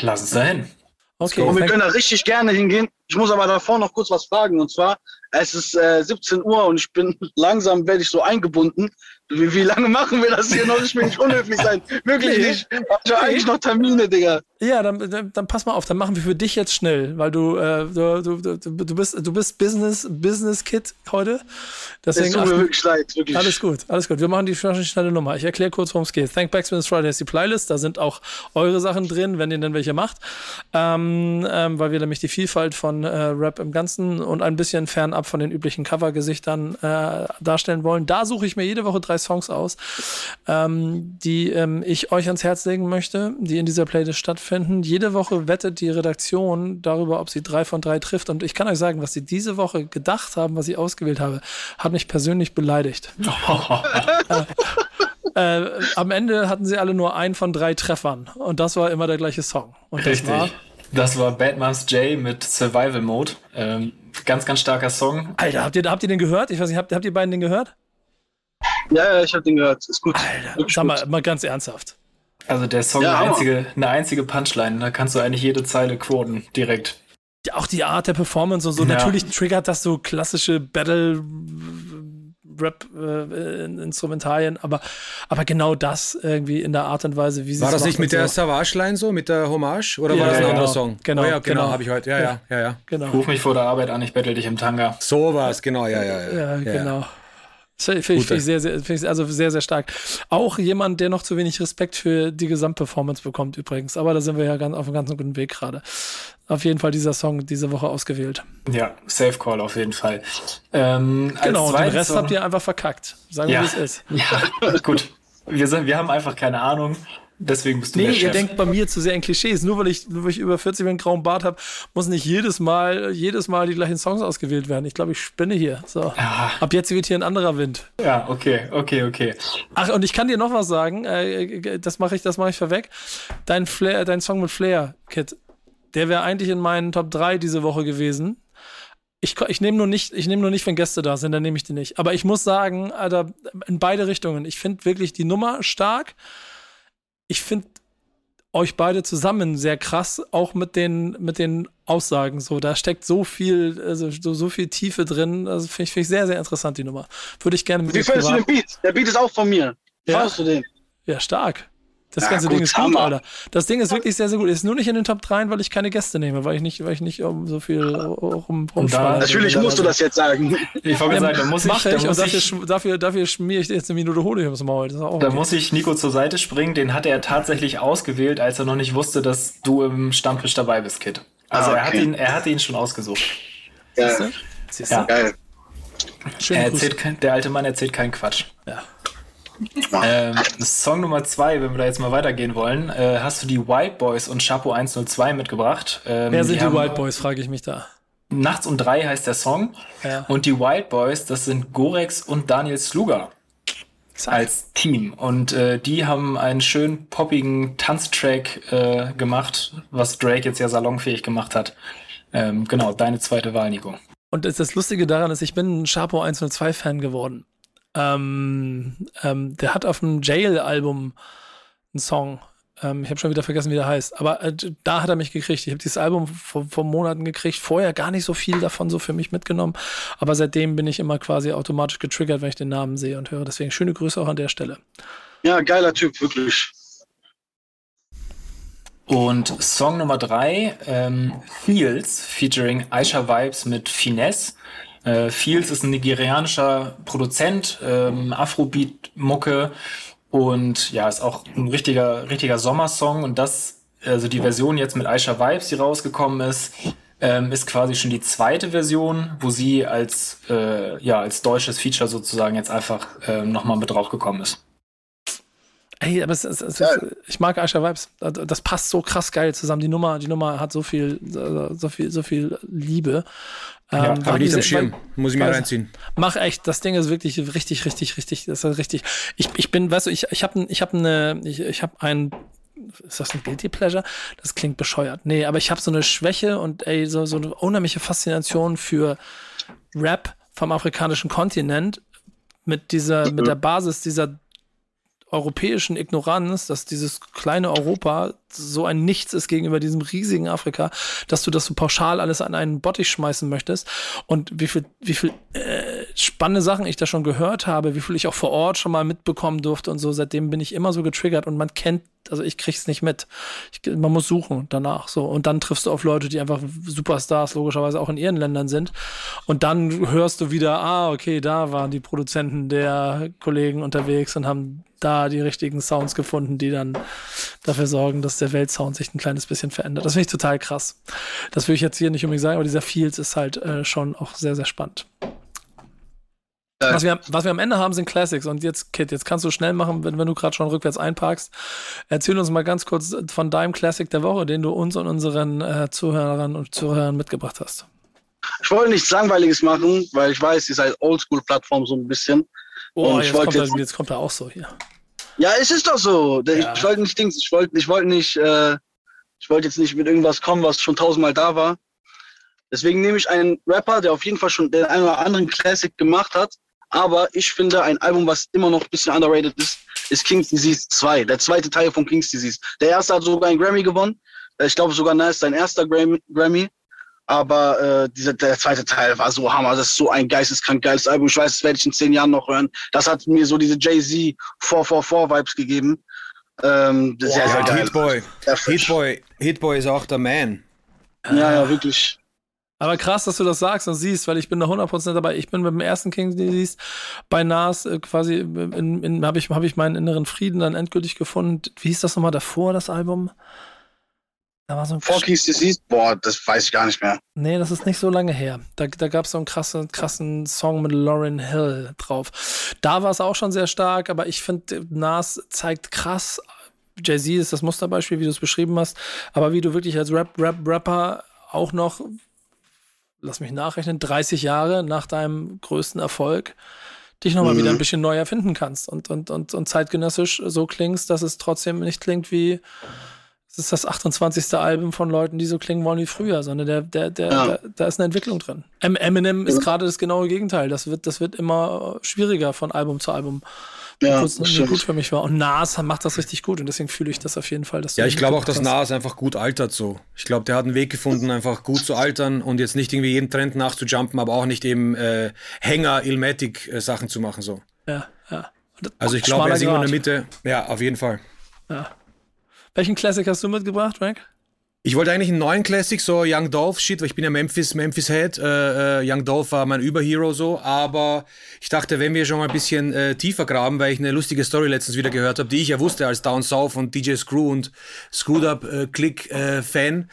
Speaker 3: Lass es dahin.
Speaker 4: Okay. Und wir können da richtig gerne hingehen. Ich muss aber davor noch kurz was fragen. Und zwar, es ist äh, 17 Uhr und ich bin langsam, werde ich so eingebunden. Wie, wie lange machen wir das hier noch? Ich will nicht unhöflich sein. Wirklich nicht. Ich habe eigentlich noch Termine, Digga.
Speaker 1: Ja, dann, dann, dann, pass mal auf, dann machen wir für dich jetzt schnell, weil du, äh, du, du, du, bist, du bist Business, Business Kid heute.
Speaker 4: Deswegen es tut mir wirklich leid, wirklich.
Speaker 1: Alles gut, alles gut. Wir machen die schnelle Nummer. Ich erkläre kurz, worum es geht. Thank Backspin Friday ist die Playlist. Da sind auch eure Sachen drin, wenn ihr denn welche macht. Ähm, ähm, weil wir nämlich die Vielfalt von äh, Rap im Ganzen und ein bisschen fernab von den üblichen Covergesichtern äh, darstellen wollen. Da suche ich mir jede Woche drei Songs aus, ähm, die ähm, ich euch ans Herz legen möchte, die in dieser Playlist stattfinden. Jede Woche wettet die Redaktion darüber, ob sie drei von drei trifft. Und ich kann euch sagen, was sie diese Woche gedacht haben, was ich ausgewählt habe, hat mich persönlich beleidigt. äh, äh, am Ende hatten sie alle nur einen von drei Treffern. Und das war immer der gleiche Song. Und
Speaker 3: Richtig. Das war, das war Bad Moms J mit Survival Mode. Ähm, ganz, ganz starker Song.
Speaker 1: Alter, habt ihr, habt ihr den gehört? Ich weiß nicht, habt, habt ihr beiden den gehört?
Speaker 4: Ja, ja, ich habe den gehört. Ist gut.
Speaker 1: Alter, sag mal, mal ganz ernsthaft.
Speaker 3: Also der Song ja, eine, einzige, eine einzige Punchline, da kannst du eigentlich jede Zeile quoten, direkt.
Speaker 1: Ja, auch die Art der Performance und so. Ja. Natürlich triggert das so klassische Battle Rap-Instrumentalien, äh, aber, aber genau das irgendwie in der Art und Weise, wie sie
Speaker 5: War das nicht mit so. der Savage-Line so, mit der Hommage? Oder ja, war das ein genau. anderer Song?
Speaker 1: Genau, oh
Speaker 5: ja,
Speaker 1: genau,
Speaker 5: genau. habe ich heute. Ja, ja, ja, ja.
Speaker 3: Genau. Ruf mich vor der Arbeit an, ich bettel dich im Tanga.
Speaker 5: So war es, genau, ja, ja,
Speaker 1: ja. Ja, genau. Finde ich, find ich, sehr, sehr, find ich also sehr, sehr stark. Auch jemand, der noch zu wenig Respekt für die Gesamtperformance bekommt übrigens. Aber da sind wir ja ganz, auf einem ganz guten Weg gerade. Auf jeden Fall dieser Song diese Woche ausgewählt.
Speaker 3: Ja, Safe Call auf jeden Fall. Ähm,
Speaker 1: genau, und den Rest Song, habt ihr einfach verkackt. Sagen wir,
Speaker 3: ja,
Speaker 1: wie es ist.
Speaker 3: Ja, gut. Wir, sind, wir haben einfach keine Ahnung. Deswegen bist du
Speaker 1: Nee,
Speaker 3: der
Speaker 1: ihr denkt bei mir zu sehr in Klischees. Nur weil ich, nur weil ich über 40 einen grauen Bart habe, muss nicht jedes Mal, jedes Mal die gleichen Songs ausgewählt werden. Ich glaube, ich spinne hier. So. Ja. Ab jetzt wird hier ein anderer Wind.
Speaker 3: Ja, okay, okay, okay.
Speaker 1: Ach, und ich kann dir noch was sagen. Äh, das mache ich, das mache ich vorweg. Dein Flair, dein Song mit Flair, Kid, der wäre eigentlich in meinen Top 3 diese Woche gewesen. Ich, ich nehme nur nicht, ich nehme nur nicht, wenn Gäste da sind, dann nehme ich die nicht. Aber ich muss sagen, Alter, in beide Richtungen. Ich finde wirklich die Nummer stark ich finde euch beide zusammen sehr krass, auch mit den, mit den Aussagen. So, da steckt so viel, also so, so viel Tiefe drin. Also finde ich, find ich sehr, sehr interessant, die Nummer. Würde ich gerne mit
Speaker 4: Wie findest du den Beat? Der Beat ist auch von mir.
Speaker 1: Ja? Fandest du den? Ja, stark. Das ja, ganze gut, Ding ist gut, Alter. Das Ding ist wirklich sehr, sehr gut. Ist nur nicht in den Top 3, weil ich keine Gäste nehme, weil ich nicht, weil ich nicht um so viel rum,
Speaker 4: rumspanne. Natürlich musst du das jetzt sagen.
Speaker 3: Ich wollte ja, sagen, da muss ich,
Speaker 1: ich, da muss und dafür, dafür, dafür schmier ich jetzt eine Minute Hohle ums Maul.
Speaker 3: da okay. muss ich Nico zur Seite springen. Den hat er tatsächlich ausgewählt, als er noch nicht wusste, dass du im Stammtisch dabei bist, Kid. Also ah, okay. er, hat ihn, er hatte ihn schon ausgesucht.
Speaker 4: Ja. Siehst du? Siehst du? Ja. Geil.
Speaker 3: Er erzählt, der alte Mann erzählt keinen Quatsch.
Speaker 1: Ja.
Speaker 3: Ähm, Song Nummer zwei, wenn wir da jetzt mal weitergehen wollen, äh, hast du die White Boys und Chapo 102 mitgebracht.
Speaker 1: Ähm, Wer sind die, die White Boys, frage ich mich da.
Speaker 3: Nachts um drei heißt der Song. Ja. Und die White Boys, das sind Gorex und Daniel Sluger als Team. Und äh, die haben einen schön poppigen Tanztrack äh, gemacht, was Drake jetzt ja salonfähig gemacht hat. Ähm, genau, deine zweite Wahl, Nico.
Speaker 1: Und das, das Lustige daran ist, ich bin ein Sharpo 102-Fan geworden. Ähm, ähm, der hat auf dem Jail-Album einen Song. Ähm, ich habe schon wieder vergessen, wie der heißt. Aber äh, da hat er mich gekriegt. Ich habe dieses Album vor, vor, Monaten gekriegt. Vorher gar nicht so viel davon so für mich mitgenommen. Aber seitdem bin ich immer quasi automatisch getriggert, wenn ich den Namen sehe und höre. Deswegen schöne Grüße auch an der Stelle.
Speaker 4: Ja, geiler Typ, wirklich.
Speaker 3: Und Song Nummer drei, ähm, Feels, featuring Aisha Vibes mit Finesse. Äh, Fields ist ein nigerianischer Produzent, ähm, Afrobeat-Mucke und ja, ist auch ein richtiger, richtiger Sommersong und das, also die Version jetzt mit Aisha Vibes, die rausgekommen ist, ähm, ist quasi schon die zweite Version, wo sie als, äh, ja, als deutsches Feature sozusagen jetzt einfach äh, nochmal mit draufgekommen ist.
Speaker 1: Ey, aber es, es, es, ja. ich mag Aisha Vibes. Das passt so krass geil zusammen. Die Nummer, die Nummer hat so viel, so viel, so viel Liebe.
Speaker 5: Ja, ähm, habe ich nicht am Schirm. Muss ich mir reinziehen.
Speaker 1: Mach echt, das Ding ist wirklich richtig, richtig, richtig, das ist richtig. Ich, ich bin, weißt du, ich, ich habe ich hab eine, ich, ich habe ein, ist das ein Guilty Pleasure? Das klingt bescheuert. Nee, aber ich habe so eine Schwäche und ey, so, so eine unheimliche Faszination für Rap vom afrikanischen Kontinent mit dieser, mit der Basis dieser europäischen Ignoranz, dass dieses kleine Europa so ein Nichts ist gegenüber diesem riesigen Afrika, dass du das so pauschal alles an einen Bottich schmeißen möchtest. Und wie viel, wie viel äh, spannende Sachen ich da schon gehört habe, wie viel ich auch vor Ort schon mal mitbekommen durfte und so, seitdem bin ich immer so getriggert und man kennt also ich krieg's nicht mit. Ich, man muss suchen danach so und dann triffst du auf Leute, die einfach Superstars logischerweise auch in ihren Ländern sind und dann hörst du wieder, ah okay, da waren die Produzenten der Kollegen unterwegs und haben da die richtigen Sounds gefunden, die dann dafür sorgen, dass der Weltsound sich ein kleines bisschen verändert. Das finde ich total krass. Das will ich jetzt hier nicht unbedingt sagen, aber dieser Fields ist halt äh, schon auch sehr, sehr spannend. Was wir, was wir am Ende haben, sind Classics. Und jetzt, Kit, jetzt kannst du schnell machen, wenn, wenn du gerade schon rückwärts einparkst. Erzähl uns mal ganz kurz von deinem Classic der Woche, den du uns und unseren äh, Zuhörern und Zuhörern mitgebracht hast.
Speaker 4: Ich wollte nichts Langweiliges machen, weil ich weiß, ihr seid Oldschool-Plattform so ein bisschen.
Speaker 1: Oh, jetzt, kommt er, jetzt kommt er auch so hier.
Speaker 4: Ja, es ist doch so. Ja. Ich, ich wollte nicht Dings, ich wollte ich wollte nicht, äh, ich wollte jetzt nicht mit irgendwas kommen, was schon tausendmal da war. Deswegen nehme ich einen Rapper, der auf jeden Fall schon den einen oder anderen Classic gemacht hat, aber ich finde, ein Album, was immer noch ein bisschen underrated ist, ist King's Disease 2, der zweite Teil von King's Disease. Der erste hat sogar einen Grammy gewonnen. Äh, ich glaube sogar, na, ist sein erster Grammy. Aber äh, dieser, der zweite Teil war so hammer. Das ist so ein geisteskrank geiles Album. Ich weiß, das werde ich in zehn Jahren noch hören. Das hat mir so diese Jay-Z 444-Vibes gegeben. Ähm,
Speaker 5: sehr, sehr geil. Hitboy. Hitboy. Hitboy ist auch der Man.
Speaker 4: Ja, ja, wirklich.
Speaker 1: Aber krass, dass du das sagst und siehst, weil ich bin da 100% dabei. Ich bin mit dem ersten King Disease bei Nas äh, quasi, in, in, habe ich, hab ich meinen inneren Frieden dann endgültig gefunden. Wie hieß das nochmal davor, das Album?
Speaker 4: Da war so ein Four Kings Disease? Boah, das weiß ich gar nicht mehr.
Speaker 1: Nee, das ist nicht so lange her. Da, da gab es so einen krassen, krassen Song mit Lauren Hill drauf. Da war es auch schon sehr stark, aber ich finde, Nas zeigt krass. Jay-Z ist das Musterbeispiel, wie du es beschrieben hast. Aber wie du wirklich als Rap, Rap, Rapper auch noch lass mich nachrechnen, 30 Jahre nach deinem größten Erfolg dich nochmal mhm. wieder ein bisschen neu erfinden kannst und, und, und, und zeitgenössisch so klingst, dass es trotzdem nicht klingt wie es ist das 28. Album von Leuten, die so klingen wollen wie früher, sondern der, der, der, ja. da, da ist eine Entwicklung drin. Eminem ist gerade das genaue Gegenteil. Das wird, das wird immer schwieriger von Album zu Album ja, kurz gut für mich war. Und Nas macht das richtig gut und deswegen fühle ich das auf jeden Fall.
Speaker 5: ja, ich glaube auch, dass Nas einfach gut altert so. Ich glaube, der hat einen Weg gefunden, einfach gut zu altern und jetzt nicht irgendwie jeden Trend nachzujumpen, aber auch nicht eben äh, Hänger, Ilmatic äh, Sachen zu machen so.
Speaker 1: Ja, ja.
Speaker 5: Also ich glaube, er ist irgendwo in der Mitte. Ja, auf jeden Fall.
Speaker 1: Ja. Welchen Classic hast du mitgebracht, Frank?
Speaker 5: Ich wollte eigentlich einen neuen Classic, so Young Dolph Shit, weil ich bin ja Memphis, Memphis Head. Äh, äh, Young Dolph war mein Überhero so, aber ich dachte, wenn wir schon mal ein bisschen äh, tiefer graben, weil ich eine lustige Story letztens wieder gehört habe, die ich ja wusste als Down South und DJ Screw und Screwed Up äh, Click äh, Fan.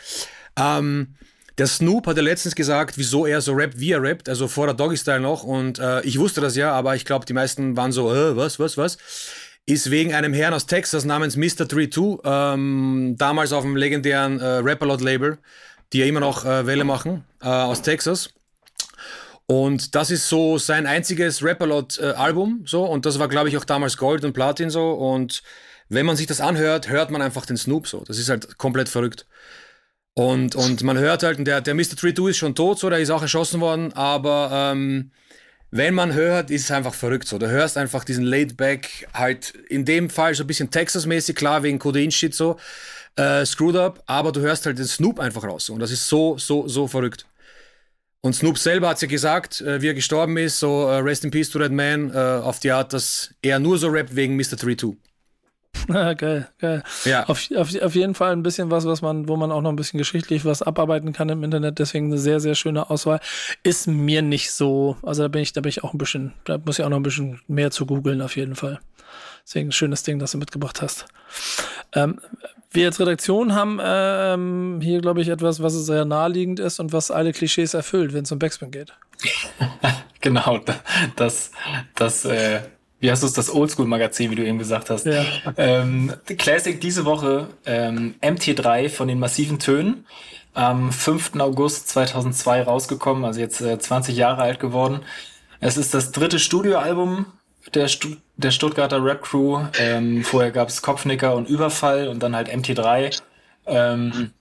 Speaker 5: Ähm, der Snoop hat ja letztens gesagt, wieso er so rappt, wie er rappt, also vor der Doggy Style noch. Und äh, ich wusste das ja, aber ich glaube, die meisten waren so, äh, was, was, was ist wegen einem Herrn aus Texas namens Mr. 32, ähm, damals auf dem legendären äh, Rapalot-Label, die ja immer noch äh, Welle machen, äh, aus Texas. Und das ist so sein einziges Rapalot-Album, so, und das war, glaube ich, auch damals Gold und Platin so. Und wenn man sich das anhört, hört man einfach den Snoop so. Das ist halt komplett verrückt. Und, und man hört halt, der, der Mr. 32 ist schon tot, so, der ist auch erschossen worden, aber ähm, wenn man hört, ist es einfach verrückt so. Du hörst einfach diesen Laid-Back, halt in dem Fall so ein bisschen Texas-mäßig, klar, wegen Codein-Shit so, äh, Screwed Up, aber du hörst halt den Snoop einfach raus. Und das ist so, so, so verrückt. Und Snoop selber hat ja gesagt, äh, wie er gestorben ist, so äh, Rest in Peace to that man, äh, auf die Art, dass er nur so rappt wegen Mr. 32.
Speaker 1: Geil, geil.
Speaker 5: Ja.
Speaker 1: Auf, auf, auf jeden Fall ein bisschen was, was man, wo man auch noch ein bisschen geschichtlich was abarbeiten kann im Internet. Deswegen eine sehr, sehr schöne Auswahl. Ist mir nicht so, also da bin ich, da bin ich auch ein bisschen, da muss ich auch noch ein bisschen mehr zu googeln auf jeden Fall. Deswegen ein schönes Ding, das du mitgebracht hast. Ähm, wir als Redaktion haben ähm, hier, glaube ich, etwas, was sehr naheliegend ist und was alle Klischees erfüllt, wenn es um Backspin geht.
Speaker 3: genau, das, das, äh, wie hast du es, das Oldschool-Magazin, wie du eben gesagt hast.
Speaker 1: Ja.
Speaker 3: Ähm, Classic diese Woche, ähm, MT3 von den massiven Tönen, am 5. August 2002 rausgekommen, also jetzt äh, 20 Jahre alt geworden. Es ist das dritte Studioalbum der, Stu der Stuttgarter Rap Crew. Ähm, vorher gab es Kopfnicker und Überfall und dann halt MT3. Ähm,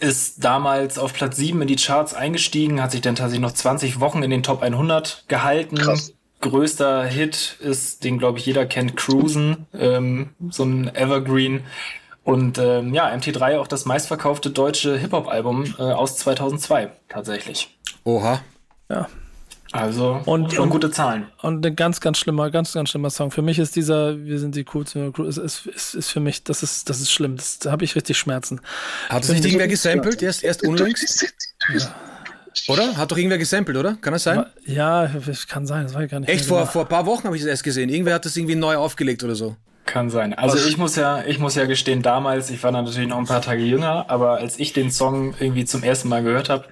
Speaker 3: ist damals auf Platz 7 in die Charts eingestiegen, hat sich dann tatsächlich noch 20 Wochen in den Top 100 gehalten.
Speaker 4: Krass.
Speaker 3: Größter Hit ist, den glaube ich jeder kennt, Cruisen, ähm, so ein Evergreen. Und ähm, ja, MT3 auch das meistverkaufte deutsche Hip-Hop-Album äh, aus 2002 tatsächlich.
Speaker 5: Oha.
Speaker 1: Ja.
Speaker 3: Also
Speaker 1: Und-
Speaker 3: schon
Speaker 1: und-
Speaker 3: gute Zahlen.
Speaker 1: Und ein ganz, ganz schlimmer, ganz, ganz schlimmer Song. Für mich ist dieser, wir sind die Cool Crew, ist, ist, ist, ist für mich, das ist, das ist schlimm. Das, da habe ich richtig Schmerzen.
Speaker 5: Hat es nicht irgendwer gesampelt, erst, erst unlängst? Oder? Hat doch irgendwer gesampelt, oder? Kann das sein?
Speaker 1: Ja, das kann sein, das war ich gar nicht.
Speaker 5: Echt, vor,
Speaker 1: genau.
Speaker 5: vor ein paar Wochen habe ich das erst gesehen. Irgendwer hat das irgendwie neu aufgelegt oder so.
Speaker 3: Kann sein. Also
Speaker 4: Was?
Speaker 3: ich muss ja, ich muss ja gestehen, damals, ich war dann natürlich noch ein paar Tage jünger, aber als ich den Song irgendwie zum ersten Mal gehört habe,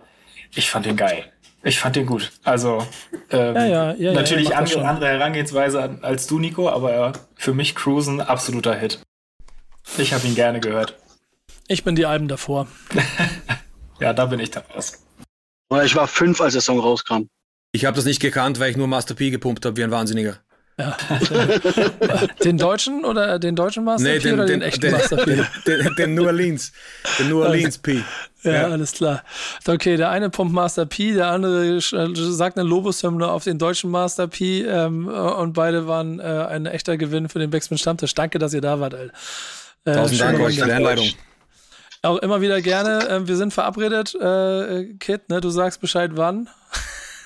Speaker 3: ich fand den geil. Ich fand den gut. Also ähm,
Speaker 1: Ja, ja, ja,
Speaker 3: natürlich
Speaker 1: er
Speaker 3: andere, andere Herangehensweise an- als du, Nico, aber äh, für mich Cruisen absoluter Hit. Ich habe ihn gerne gehört.
Speaker 1: Ich bin die Alben davor.
Speaker 3: Ja, da bin ich dann raus.
Speaker 4: Oder ich war fünf, als der Song rauskam.
Speaker 5: Ich habe das nicht gekannt, weil ich nur Master P gepumpt habe wie ein Wahnsinniger.
Speaker 1: Ja. den deutschen oder den deutschen Master
Speaker 5: Nee,
Speaker 1: P
Speaker 5: den,
Speaker 1: oder den,
Speaker 5: den,
Speaker 1: echten
Speaker 5: den,
Speaker 1: Master P?
Speaker 5: den, den, New Orleans. Den New Orleans P.
Speaker 1: Ja,
Speaker 5: Ja.
Speaker 1: alles klar. Okay, der eine pumpt Master P, der andere sagt eine Lobeshymne auf den deutschen Master P ähm, und beide waren äh, ein echter Gewinn für den Backspin Stammtisch. Danke, dass ihr da wart, Alter. Äh,
Speaker 5: Tausend Dank euch für die Einleitung.
Speaker 1: Auch immer wieder gerne. Ähm, wir sind verabredet, äh, Kit, ne? Du sagst Bescheid wann.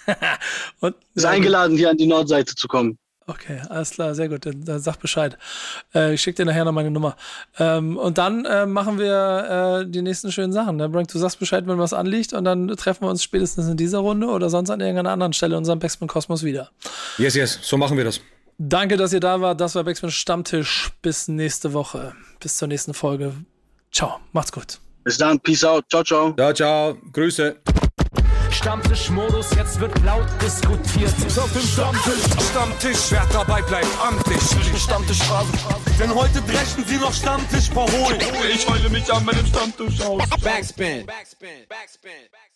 Speaker 1: und,
Speaker 4: Ist eingeladen, hier an die Nordseite zu kommen.
Speaker 1: Okay, alles klar, sehr gut. Dann, dann sag Bescheid. Äh, ich schicke dir nachher noch meine Nummer. Ähm, und dann äh, machen wir äh, die nächsten schönen Sachen. Ne? Brank, du sagst Bescheid, wenn was anliegt und dann treffen wir uns spätestens in dieser Runde oder sonst an irgendeiner anderen Stelle in unserem Backspin Kosmos wieder.
Speaker 5: Yes, yes, so machen wir das.
Speaker 1: Danke, dass ihr da wart. Das war Backspin Stammtisch. Bis nächste Woche. Bis zur nächsten Folge. Ciao, macht's gut.
Speaker 4: Bis dann, peace out, ciao, ciao.
Speaker 5: Ciao, ciao, Grüße.
Speaker 2: Stammtischmodus, jetzt wird laut diskutiert. Auf dem Stammtisch, Stammtisch, wer dabei bleibt, amtlich. Stammtischphase, denn heute brechen sie noch Stammtisch verholen. Ich heule mich an meinem Stammtisch aus.
Speaker 6: Backspin. Backspin. Backspin. Backspin.